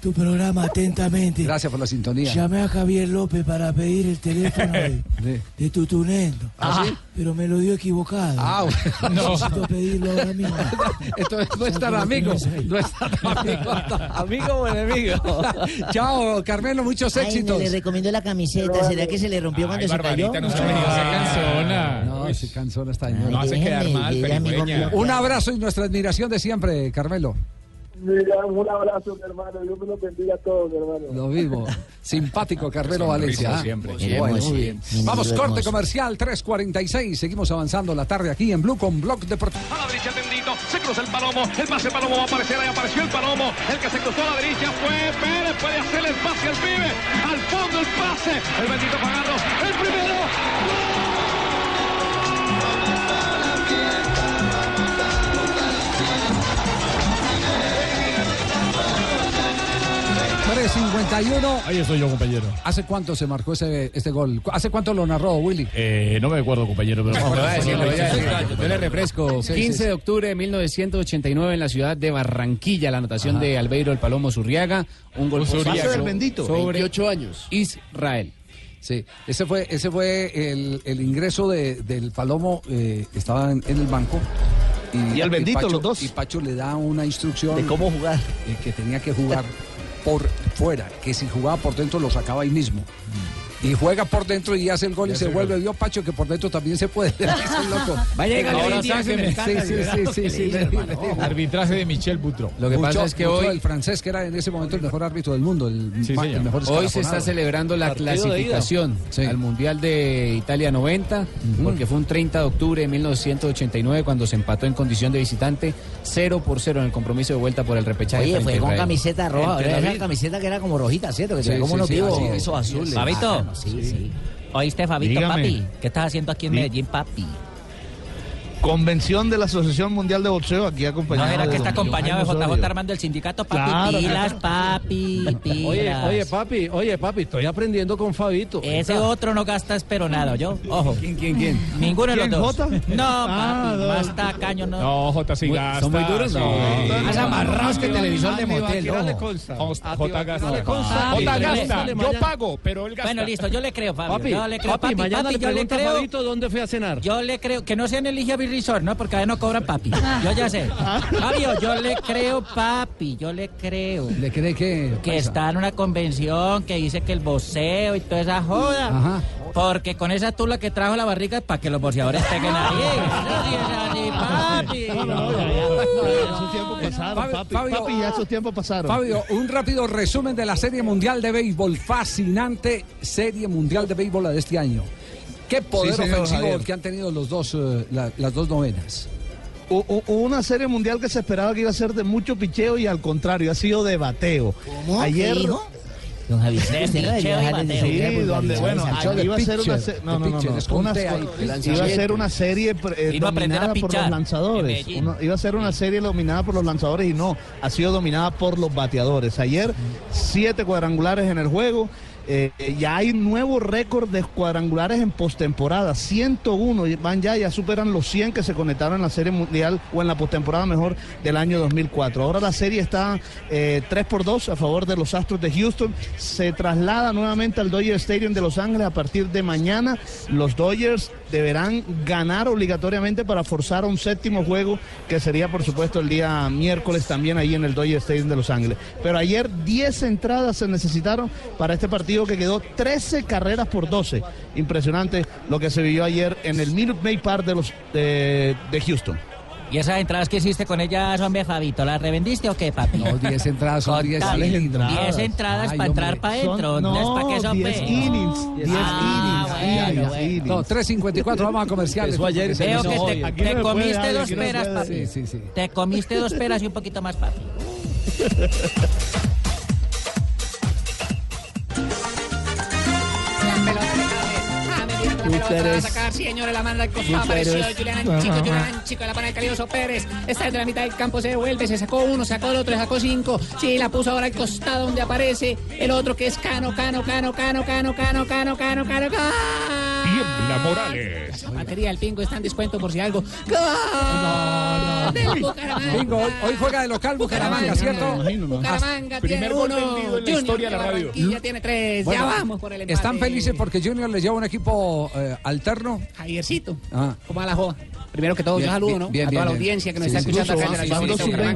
tu programa atentamente. Gracias por la sintonía. Llamé a Javier López para pedir el teléfono de, *laughs* de Tutunendo. ¿Ah, sí? Pero me lo dio equivocado. Ah, bueno. Necesito pedirlo ahora mismo. *laughs* Esto no es tan amigo. No es amigo. *laughs* ¿Amigo o enemigo? Chao, Carmelo, muchos Ay, éxitos. me le recomiendo la camiseta. ¿Será que se le rompió cuando se cayó? No, ese canzona está No hace quedar mal, Un abrazo y nuestra admiración de siempre, Carmelo. Mira, un abrazo, mi hermano. Dios me lo bendiga a todos, mi hermano. Lo mismo. *laughs* Simpático Carmelo Valencia. ¿ah? siempre. Bueno, muy bien. Vamos, niño corte hermoso. comercial 346. Seguimos avanzando la tarde aquí en Blue con Blog Deportivo. A la derecha Bendito, se cruza el palomo, el pase palomo va a aparecer, ahí apareció el palomo, el que se cruzó a la derecha fue Pérez, puede hacer el pase al pibe, al fondo el pase, el bendito pagando, el primero, 351. Ahí estoy yo, compañero. ¿Hace cuánto se marcó ese, este gol? ¿Hace cuánto lo narró Willy? Eh, no me acuerdo, compañero, pero... Decir. Yo le refresco. Sí, 15 sí, sí. de octubre de 1989 en la ciudad de Barranquilla, la anotación de Albeiro el Palomo Zurriaga. Un gol del bendito. Sobre 28 años. Israel. Sí, ese fue, ese fue el, el ingreso de- del Palomo, eh, estaba en, en el banco. Y al bendito, Pacho- los dos. Y Pacho le da una instrucción. De cómo jugar. eh, que tenía que jugar por fuera, que si jugaba por dentro lo sacaba ahí mismo. Y juega por dentro y hace el gol y se vuelve. gol. Vio Pacho que por dentro también se puede. *laughs* *laughs* Loco. Va a llegar Ahora día, se me Sí, sí, sí, sí, sí, Arbitraje de Michel Boutro. Lo que pasa es que hoy- el francés que era en ese momento el mejor árbitro del mundo, el, Sí, ma- señor. el mejor Hoy se está celebrando la clasificación al Mundial de Italia 90, porque fue un 30 de octubre de 1989 cuando se empató en condición de visitante 0 por 0 en el compromiso de vuelta por el repechaje. Oye, fue con camiseta roja. Esa camiseta que era como rojita, ¿cierto? Que Sí, tenía como unos vivos. esos azules. Sí, sí. ¿Oíste, Fabito, Dígame. papi? ¿Qué estás haciendo aquí en Medellín, papi? Convención de la Asociación Mundial de Boxeo, aquí acompañado. ¿No era que de está acompañado de JJ. Armando del sindicato, papi? Claro, pilas, claro. papi, pilas. *laughs* Oye, oye, papi, oye, papi, estoy aprendiendo con Fabito. Ese otro no gasta esperonado, yo. Ojo. ¿Quién, quién, quién? Ninguno de los ¿Quién, dos. Jota? No, Ah, papi, no. más tacaño no. No, J sí Muy- gasta. ¿son muy duros? sí. No. Más amarrados que televisor de motel, J. J Ah, gasta. Ah, J pero gasta. Yo pago, pero él gasta. Bueno, listo, yo le creo, Fabio. Papi, yo le creo, papi, papi, mañana le yo le pregunta a creo. Fabito dónde fui a cenar. Yo le creo que no sea en el Ligia Resort, ¿no? Porque ahí no cobran papi. Yo ya sé. Fabio, yo le creo, papi, yo le creo. ¿Le cree que? Que paisa? está en una convención que dice que el voceo y toda esa joda. Ajá. Porque con esa tula que trajo la barriga es para que los boceadores peguen ahí. Papi. Esos tiempos pasaron, Fabio- papi. Fabio- Papi, ya esos tiempos pasaron. Fabio, un rápido resumen de la Serie Mundial de Béisbol. Fascinante Serie Mundial de Béisbol la de este año. ¿Qué poder Sí, ofensivo Javier. que han tenido los dos, eh, la- las dos novenas? Hu- Hubo una serie mundial que se esperaba que iba a ser de mucho picheo y al contrario, ha sido de bateo. Ayer. ¿Qué dijo? Don Javier, usted no debería dejar de. Sí, donde, bueno, iba a ser una serie. No, no, no, Una- iba a ser una serie eh, dominada a por los lanzadores. Uno- iba a ser una serie dominada por los lanzadores y no, ha sido dominada por los bateadores. Ayer, siete cuadrangulares en el juego. Eh, ya hay nuevo récord de cuadrangulares en postemporada, 101 y van ya, ya superan los 100 que se conectaron en la serie mundial o en la postemporada mejor del año 2004. Ahora la serie está eh, 3 por 2 a favor de los Astros de Houston. Se traslada nuevamente al Dodger Stadium de Los Ángeles a partir de mañana. Los Dodgers deberán ganar obligatoriamente para forzar un séptimo juego que sería por supuesto el día miércoles también ahí en el Dodger Stadium de Los Ángeles. Pero ayer 10 entradas se necesitaron para este partido que quedó 13 carreras por 12. Impresionante lo que se vivió ayer en el Minute Maid Park de, de Houston. ¿Y esas entradas que hiciste con ellas, hombre, Fabito? ¿Las revendiste o qué, papi? No, 10 entradas son 10 Contale. entradas. 10 entradas para entrar para adentro. Son- No, es para eso 10 pe- innings, 10 Ah, innings. No, 3.54, vamos a comerciales. Eso ayer Veo que te, comiste dos peras, papi. Sí, sí, sí. Te comiste dos peras y un poquito más, papi. *laughs* Va a sacar, sí, señores, la manda al costado, apareció Julián Anchico, Ajá. Julián Anchico, la pone el Calioso Pérez, está desde la mitad del campo, se devuelve, se sacó uno, sacó el otro, sacó cinco, sí, la puso ahora al costado donde aparece el otro que es Cano, Cano, Cano, Cano, Cano, Cano, Cano, Cano, Cano, Cano. Tiembla Morales. La batería del Pingo está en descuento por si algo. Del. Bingo, hoy, juega de local Bucaramanga, ¿cierto? Bucaramanga tiene Primer gol uno. vendido en la Junior historia de la radio. Barranquilla tiene tres. Bueno, ya vamos por el empate. Están felices porque Junior les lleva un equipo eh, alterno. Javiercito. Ah. ¿Cómo va la joda? Primero que todo, Bien, un saludo, ¿no? bien, a toda bien, la audiencia que nos Sí, está escuchando acá en sí, la ciudad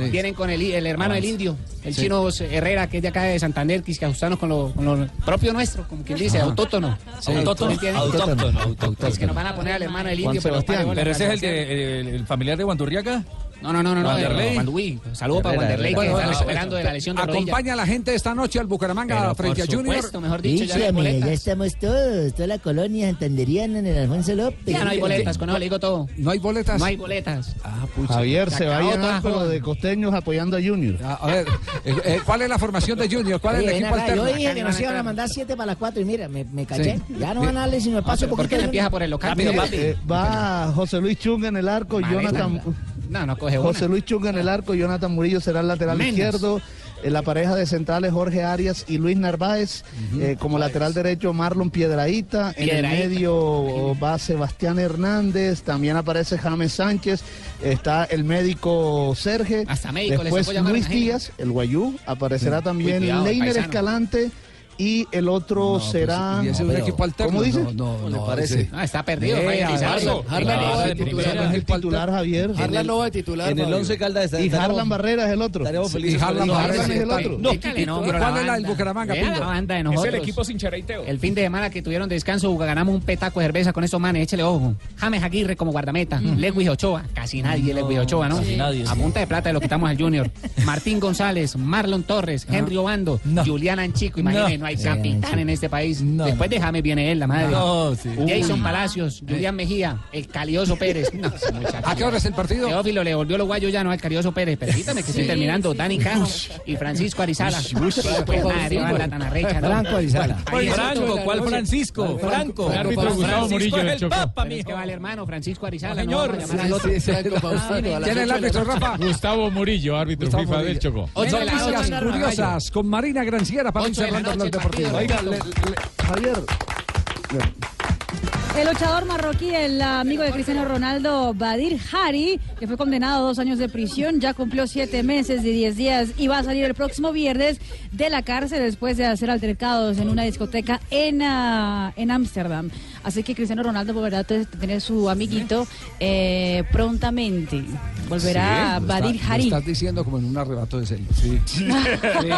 de. Vienen con el, el hermano del indio, el Sí. chino Herrera, que es de acá de Santander, que es que ajustarnos con lo, con lo propio nuestro, como quien dice, Ajá. autóctono. Sí. Autóctono. Autóctono, Es que nos van a poner al hermano del indio, pero, Pero ese es el, de- el, el familiar de Guandurriaga. No, no, no, no, no. Wanderlei. eh. Saludos para Herrera, Wanderlei, que está recuperando de la lesión de rodilla. Acompaña a la gente esta noche al Bucaramanga Pero frente por a Junior. supuesto, mejor dicho, ya no hay Dígame, ya boletas. estamos todos, toda la colonia santanderiana en el Alfonso López. Ya no hay boletas, con eso le digo todo. ¿No hay boletas? No hay boletas. Ah, Javier se va a llenar de costeños apoyando a Junior. A ver, eh, eh, ¿cuál es la formación de Junior? ¿Cuál es el equipo acá, alterno? Yo dije que nos iban a mandar siete para las cuatro y mira, me, me caché. Sí. Ya no van a darle sino el paso ¿Por qué no empieza por el local? Papi. va José Luis Chunga en el arco, Vale, Jonathan. No, no coge. José Luis Chunga en el arco, Jonathan Murillo será el lateral Menos. izquierdo. En la pareja de centrales Jorge Arias y Luis Narváez. Eh, como lateral derecho Marlon Piedraíta. En el medio va Sebastián Hernández. También aparece James Sánchez. Está el médico Serge. Hasta médico les Después Luis. Díaz, el Guayú. Aparecerá también Leiner. Escalante. Y el otro será. ¿Y ese es un equipo alterno? ¿Cómo dice? No, no, ¿Cómo le no, parece? Ah, está perdido. Harlan- Harlan no va de No titular. es el titular, Javier. Harlan no va de titular. En el Fabio. 11 Caldas está Y Harlan Barrera es el otro. Estaremos Sí, felices y Harlan. Barrera es el otro. No, ¿Cuál es la del. Bucaramanga, Es el equipo sin chareiteo. El fin de semana que tuvieron descanso, ganamos un petaco de cerveza con estos manes, échale ojo. James Aguirre como guardameta, Lewis Ochoa, casi nadie Lewis Ochoa, ¿no? casi nadie, A punta de plata lo quitamos al Junior. *laughs* Martín González, Marlon Torres, Henry Obando, Julián Anchico, imagínense, no, hay capitán en este país. Después de James viene él, la madre. No, sí. Jason Palacios, Julián Mejía, el Calioso *laughs* Pérez. No. *laughs* ¿A qué hora es el partido? Teófilo le volvió los guayos ya, no al Calioso Pérez. Permítame que estoy Sí, terminando. sí. Dani Cano y Francisco Arizala. Pues madre, banda tan arrecha, ¿no? Franco Arizala. Franco, ¿cuál Francisco? Franco. El árbitro Gustavo Murillo el Chocó. Pero es que vale, hermano, Francisco Arizala. No, no, señor. ¿Quién es el árbitro. Rafa? Gustavo Murillo, árbitro FIFA del. Chocó. Noticias curiosas con Marina Granciera para ir Oiga, le- Javier. El luchador marroquí, el amigo de Cristiano Ronaldo, Badir Hari, que fue condenado a dos años de prisión, ya cumplió siete meses y diez días y va a salir el próximo viernes de la cárcel después de hacer altercados en una discoteca en ah, en Ámsterdam. Así que Cristiano Ronaldo volverá a te- tener su amiguito eh, prontamente. Volverá Badir está- lo Hari. estás diciendo como en un arrebato de celos. Sí. *laughs* Sí,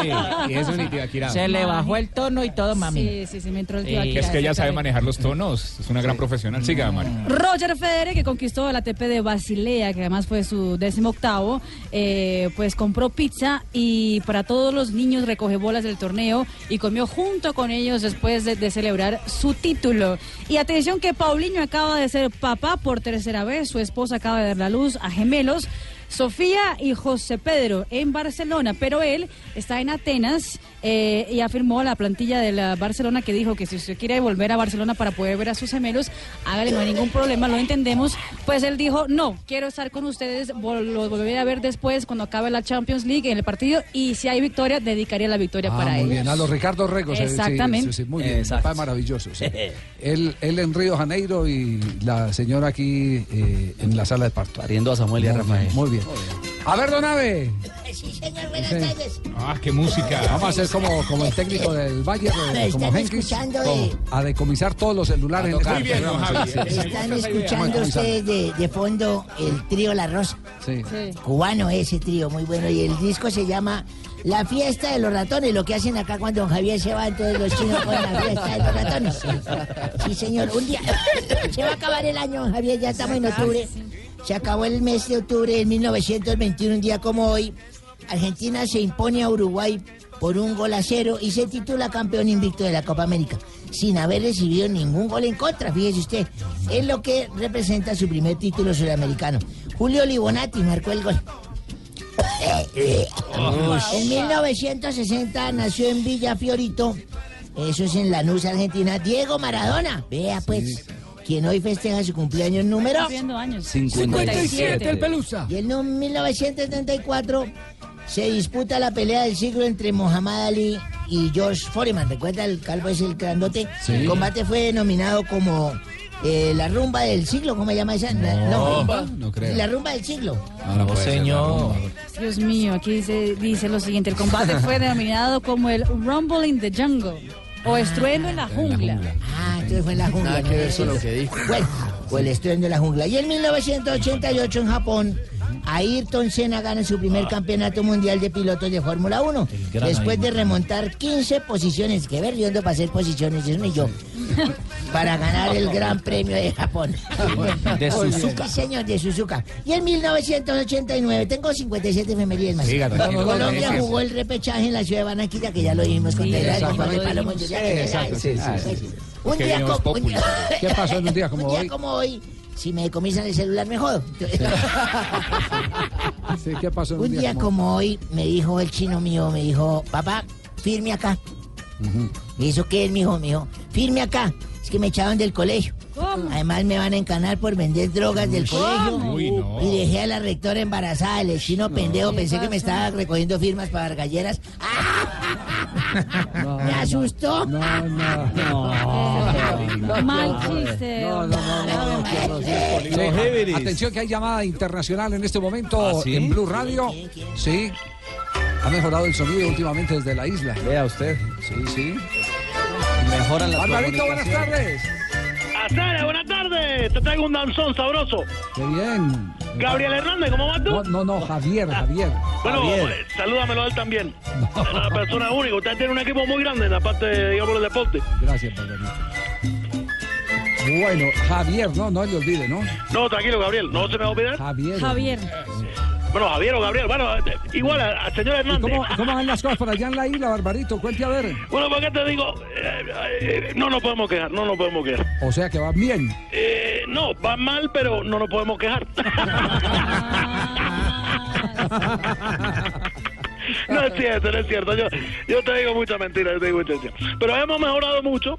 y eso ni te Se le bajó el tono y todo, mami. Sí, sí, me entró el tío es Akira, Es que ella sabe manejar los tonos. Es una gran profesional. Siga, Mari. Roger Federer, que conquistó el ATP de Basilea, que además fue su décimo octavo, eh, pues compró pizza y para todos los niños recoge bolas del torneo y comió junto con ellos después de, de celebrar su título. Y atención que Paulinho acaba de ser papá por tercera vez, su esposa acaba de dar la luz a gemelos. Sofía y José Pedro en Barcelona, pero él está en Atenas eh, y afirmó a la plantilla de la Barcelona que dijo que si usted quiere volver a Barcelona para poder ver a sus gemelos, hágale, no hay ningún problema, lo entendemos. Pues él dijo, no, quiero estar con ustedes, vol- los volveré a ver después cuando acabe la Champions League en el partido y si hay victoria, dedicaría la victoria Ah, para muy bien, a los Ricardo Regos. eh, sí, Exactamente. sí, sí, muy bien, Exacto. papá maravilloso. sí. *laughs* él, él en Río Janeiro y la señora aquí eh, en la sala de parto. Pariendo a Samuel y a Rafael. Muy bien. A ver, Donave. Sí, señor, buenas Sí. tardes. Ah, qué música. Vamos a hacer como, como el técnico del Bayern, eh, como Henkis, eh. a decomisar todos los celulares. Muy bien, don. Javi. Sí, sí, sí. Están escuchando ustedes de, de fondo el trío La Rosa. Sí. Cubano ese trío, muy bueno. Y el disco se llama La Fiesta de los Ratones. Lo que hacen acá cuando don Javier se va, entonces los chinos ponen la Fiesta de los Ratones. Sí, señor. Un día se va a acabar el año, don Javier. Ya estamos en octubre. Se acabó el mes de octubre de 1921, un día como hoy. Argentina se impone a Uruguay por un gol a cero y se titula campeón invicto de la Copa América, sin haber recibido ningún gol en contra, fíjese usted. Es lo que representa su primer título sudamericano. Julio Libonati marcó el gol. En 1960 nació en Villa Fiorito, eso es en Lanús, Argentina, Diego Maradona. Vea pues, quien hoy festeja su cumpleaños número Cumpliendo años. 57. el Pelusa. y en un 1974 se disputa la pelea del siglo entre Muhammad Ali y George Foreman. ¿Recuerda el calvo es el grandote? Sí. El combate fue denominado como eh, la rumba del siglo. ¿Cómo se llama esa? No, no creo. La rumba del siglo. No, no ser, señor. Dios mío, aquí dice, dice lo siguiente, el combate fue denominado como el Rumble in the Jungle o Estruendo en la jungla. Ah, entonces fue en la jungla. Nada ¿no? que ver con lo que dijo. Bueno, o el estruendo de la jungla. Y en 1988 en Japón Ayrton Senna gana su primer campeonato mundial de pilotos de Fórmula 1. gran Después de remontar 15 posiciones. Que ver, yo ando para hacer posiciones, eso ni yo. Para ganar el Gran *laughs* Premio de Japón. De Suzuka. Sí, señor, de Suzuka. Y en 1989, tengo 57 efemérides más. Tranquilo. Colombia jugó el repechaje en la ciudad de Barranquilla, que ya lo con Sí, con dijimos. sí, sí, sí, sí. Un día como. ¿Qué pasó en un día como *laughs* un día hoy? como hoy, si me decomisan el celular me jodo. Sí, ¿Qué pasó en Un día como hoy me dijo el chino mío, me dijo, papá, firme acá. ¿Y eso qué es, mijo? Me dijo, firme acá. Es que me echaron del colegio. Además me van a encanar por vender drogas del colegio. Uy, no. Y dejé a la rectora embarazada. El chino pendejo pensé que me estaba recogiendo firmas para galleras. *laughs* Me asustó. No, no, no. Mal chiste. No, no, no, no, no. Atención que hay llamada internacional en este momento ¿Ah, sí? en Blue Radio. Sí. Ha mejorado el sonido últimamente desde la isla. Vea usted. Sí, sí. Mejoran las Barbarito, buenas tardes. Azara, buenas tardes. Te traigo un danzón sabroso. Qué bien. Gabriel Hernández, ¿cómo vas tú? No, no, no, Javier, Javier. *laughs* Bueno, Javier. eh, salúdamelo a él también. *laughs* Es una persona única. Usted tiene un equipo muy grande en la parte, digamos, del deporte. Gracias, Barbarito. Bueno, Javier, no, no le olvide, ¿no? No, tranquilo, Gabriel. No se me va a olvidar. Javier. Javier. Bueno, Javier o Gabriel. Bueno, eh, igual al al señor ¿Y Hernández. ¿Cómo, ¿Cómo van las cosas por allá en la isla, Barbarito? Cuente a ver. Bueno, ¿por qué te digo? Eh, eh, no nos podemos quejar, no nos podemos quejar. O sea que va bien. Eh, no, va mal, pero no nos podemos quejar. *laughs* No es cierto, no es cierto. Yo, yo te digo muchas mentiras, yo te digo muchas mentiras. Pero hemos mejorado mucho.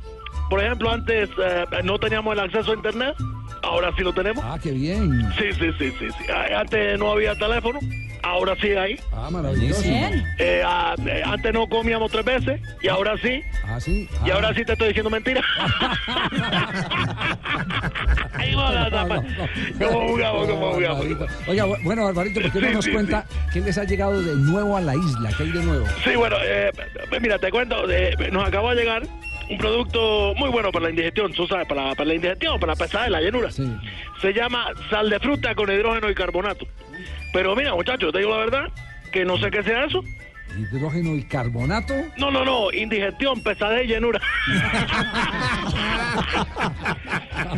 Por ejemplo, antes eh, no teníamos el acceso a Internet, ahora sí lo tenemos. Ah, qué bien. Sí, sí, sí, sí. sí. Ah, Antes no había teléfono, ahora sí hay. Ah, maravilloso. Eh, ah, eh, antes no comíamos tres veces y ahora sí. Ah, sí. Y Ah. ahora sí te estoy diciendo mentira. *laughs* Ahí va la tapa. ¿Cómo jugamos? ¿Cómo jugamos? Oiga, bu- bueno, Barbarito, ¿por qué no Sí, nos sí, cuenta qué les ha llegado de nuevo a la isla? ¿Qué hay de nuevo? Sí, bueno, eh, mira, te cuento, eh, nos acaba de llegar un producto muy bueno para la indigestión, tú sabes, para, para la indigestión, para la pesada la llenura. Se llama sal de fruta con hidrógeno y carbonato. Pero mira, muchachos, te digo la verdad, que no sé qué sea eso. Hidrógeno y carbonato. No, no, no, indigestión, pesadez y llenura. *laughs*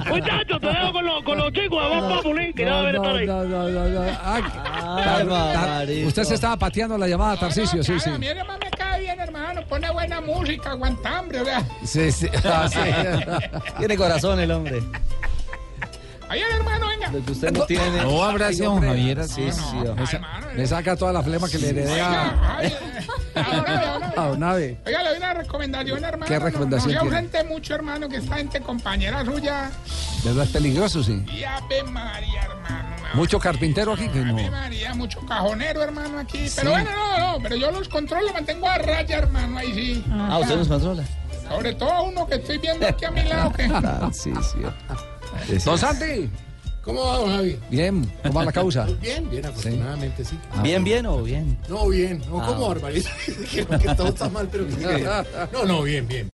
Muchachos, te dejo con, los- con los chicos de Voz Populi, que ya deben estar ahí. no, no, no, no. Ah, tar- tar- usted se estaba pateando la llamada, Tarcicio, sí, sí. A mí además me cae bien, hermano. Pone buena música, aguanta hambre, o sea. Sí, sí. Ah, sí. *laughs* Tiene corazón el hombre. Ahí el hermano, venga. Lo que usted no tiene. No, Ay, Javier. Sí, sí. Sa- Le saca toda la flema que le heredé *laughs* a, a Donave. Oiga, le doy una recomendación, hermano. ¿Qué recomendación No, ausente mucho, hermano, que esta gente compañera suya. ¿Verdad? Es peligroso, sí. Y Ave María, hermano. Mucho carpintero aquí que no. Ave María, mucho cajonero, hermano, aquí. Sí. Pero bueno, no, no, pero yo los controlo, mantengo a raya, hermano, ahí sí. Ah, usted nos controla. Sobre todo a uno que estoy viendo aquí a mi lado, que... *laughs* Ah, sí, sí. Don Santi. ¿Cómo va, don Javi? Bien, ¿cómo va la causa? *laughs* Bien, bien, afortunadamente sí. ¿Bien, bien o bien? No, bien. No, Ah, ¿cómo, bueno. barbarita? *laughs* que, que todo está mal, pero que... *laughs* No, no, bien, bien.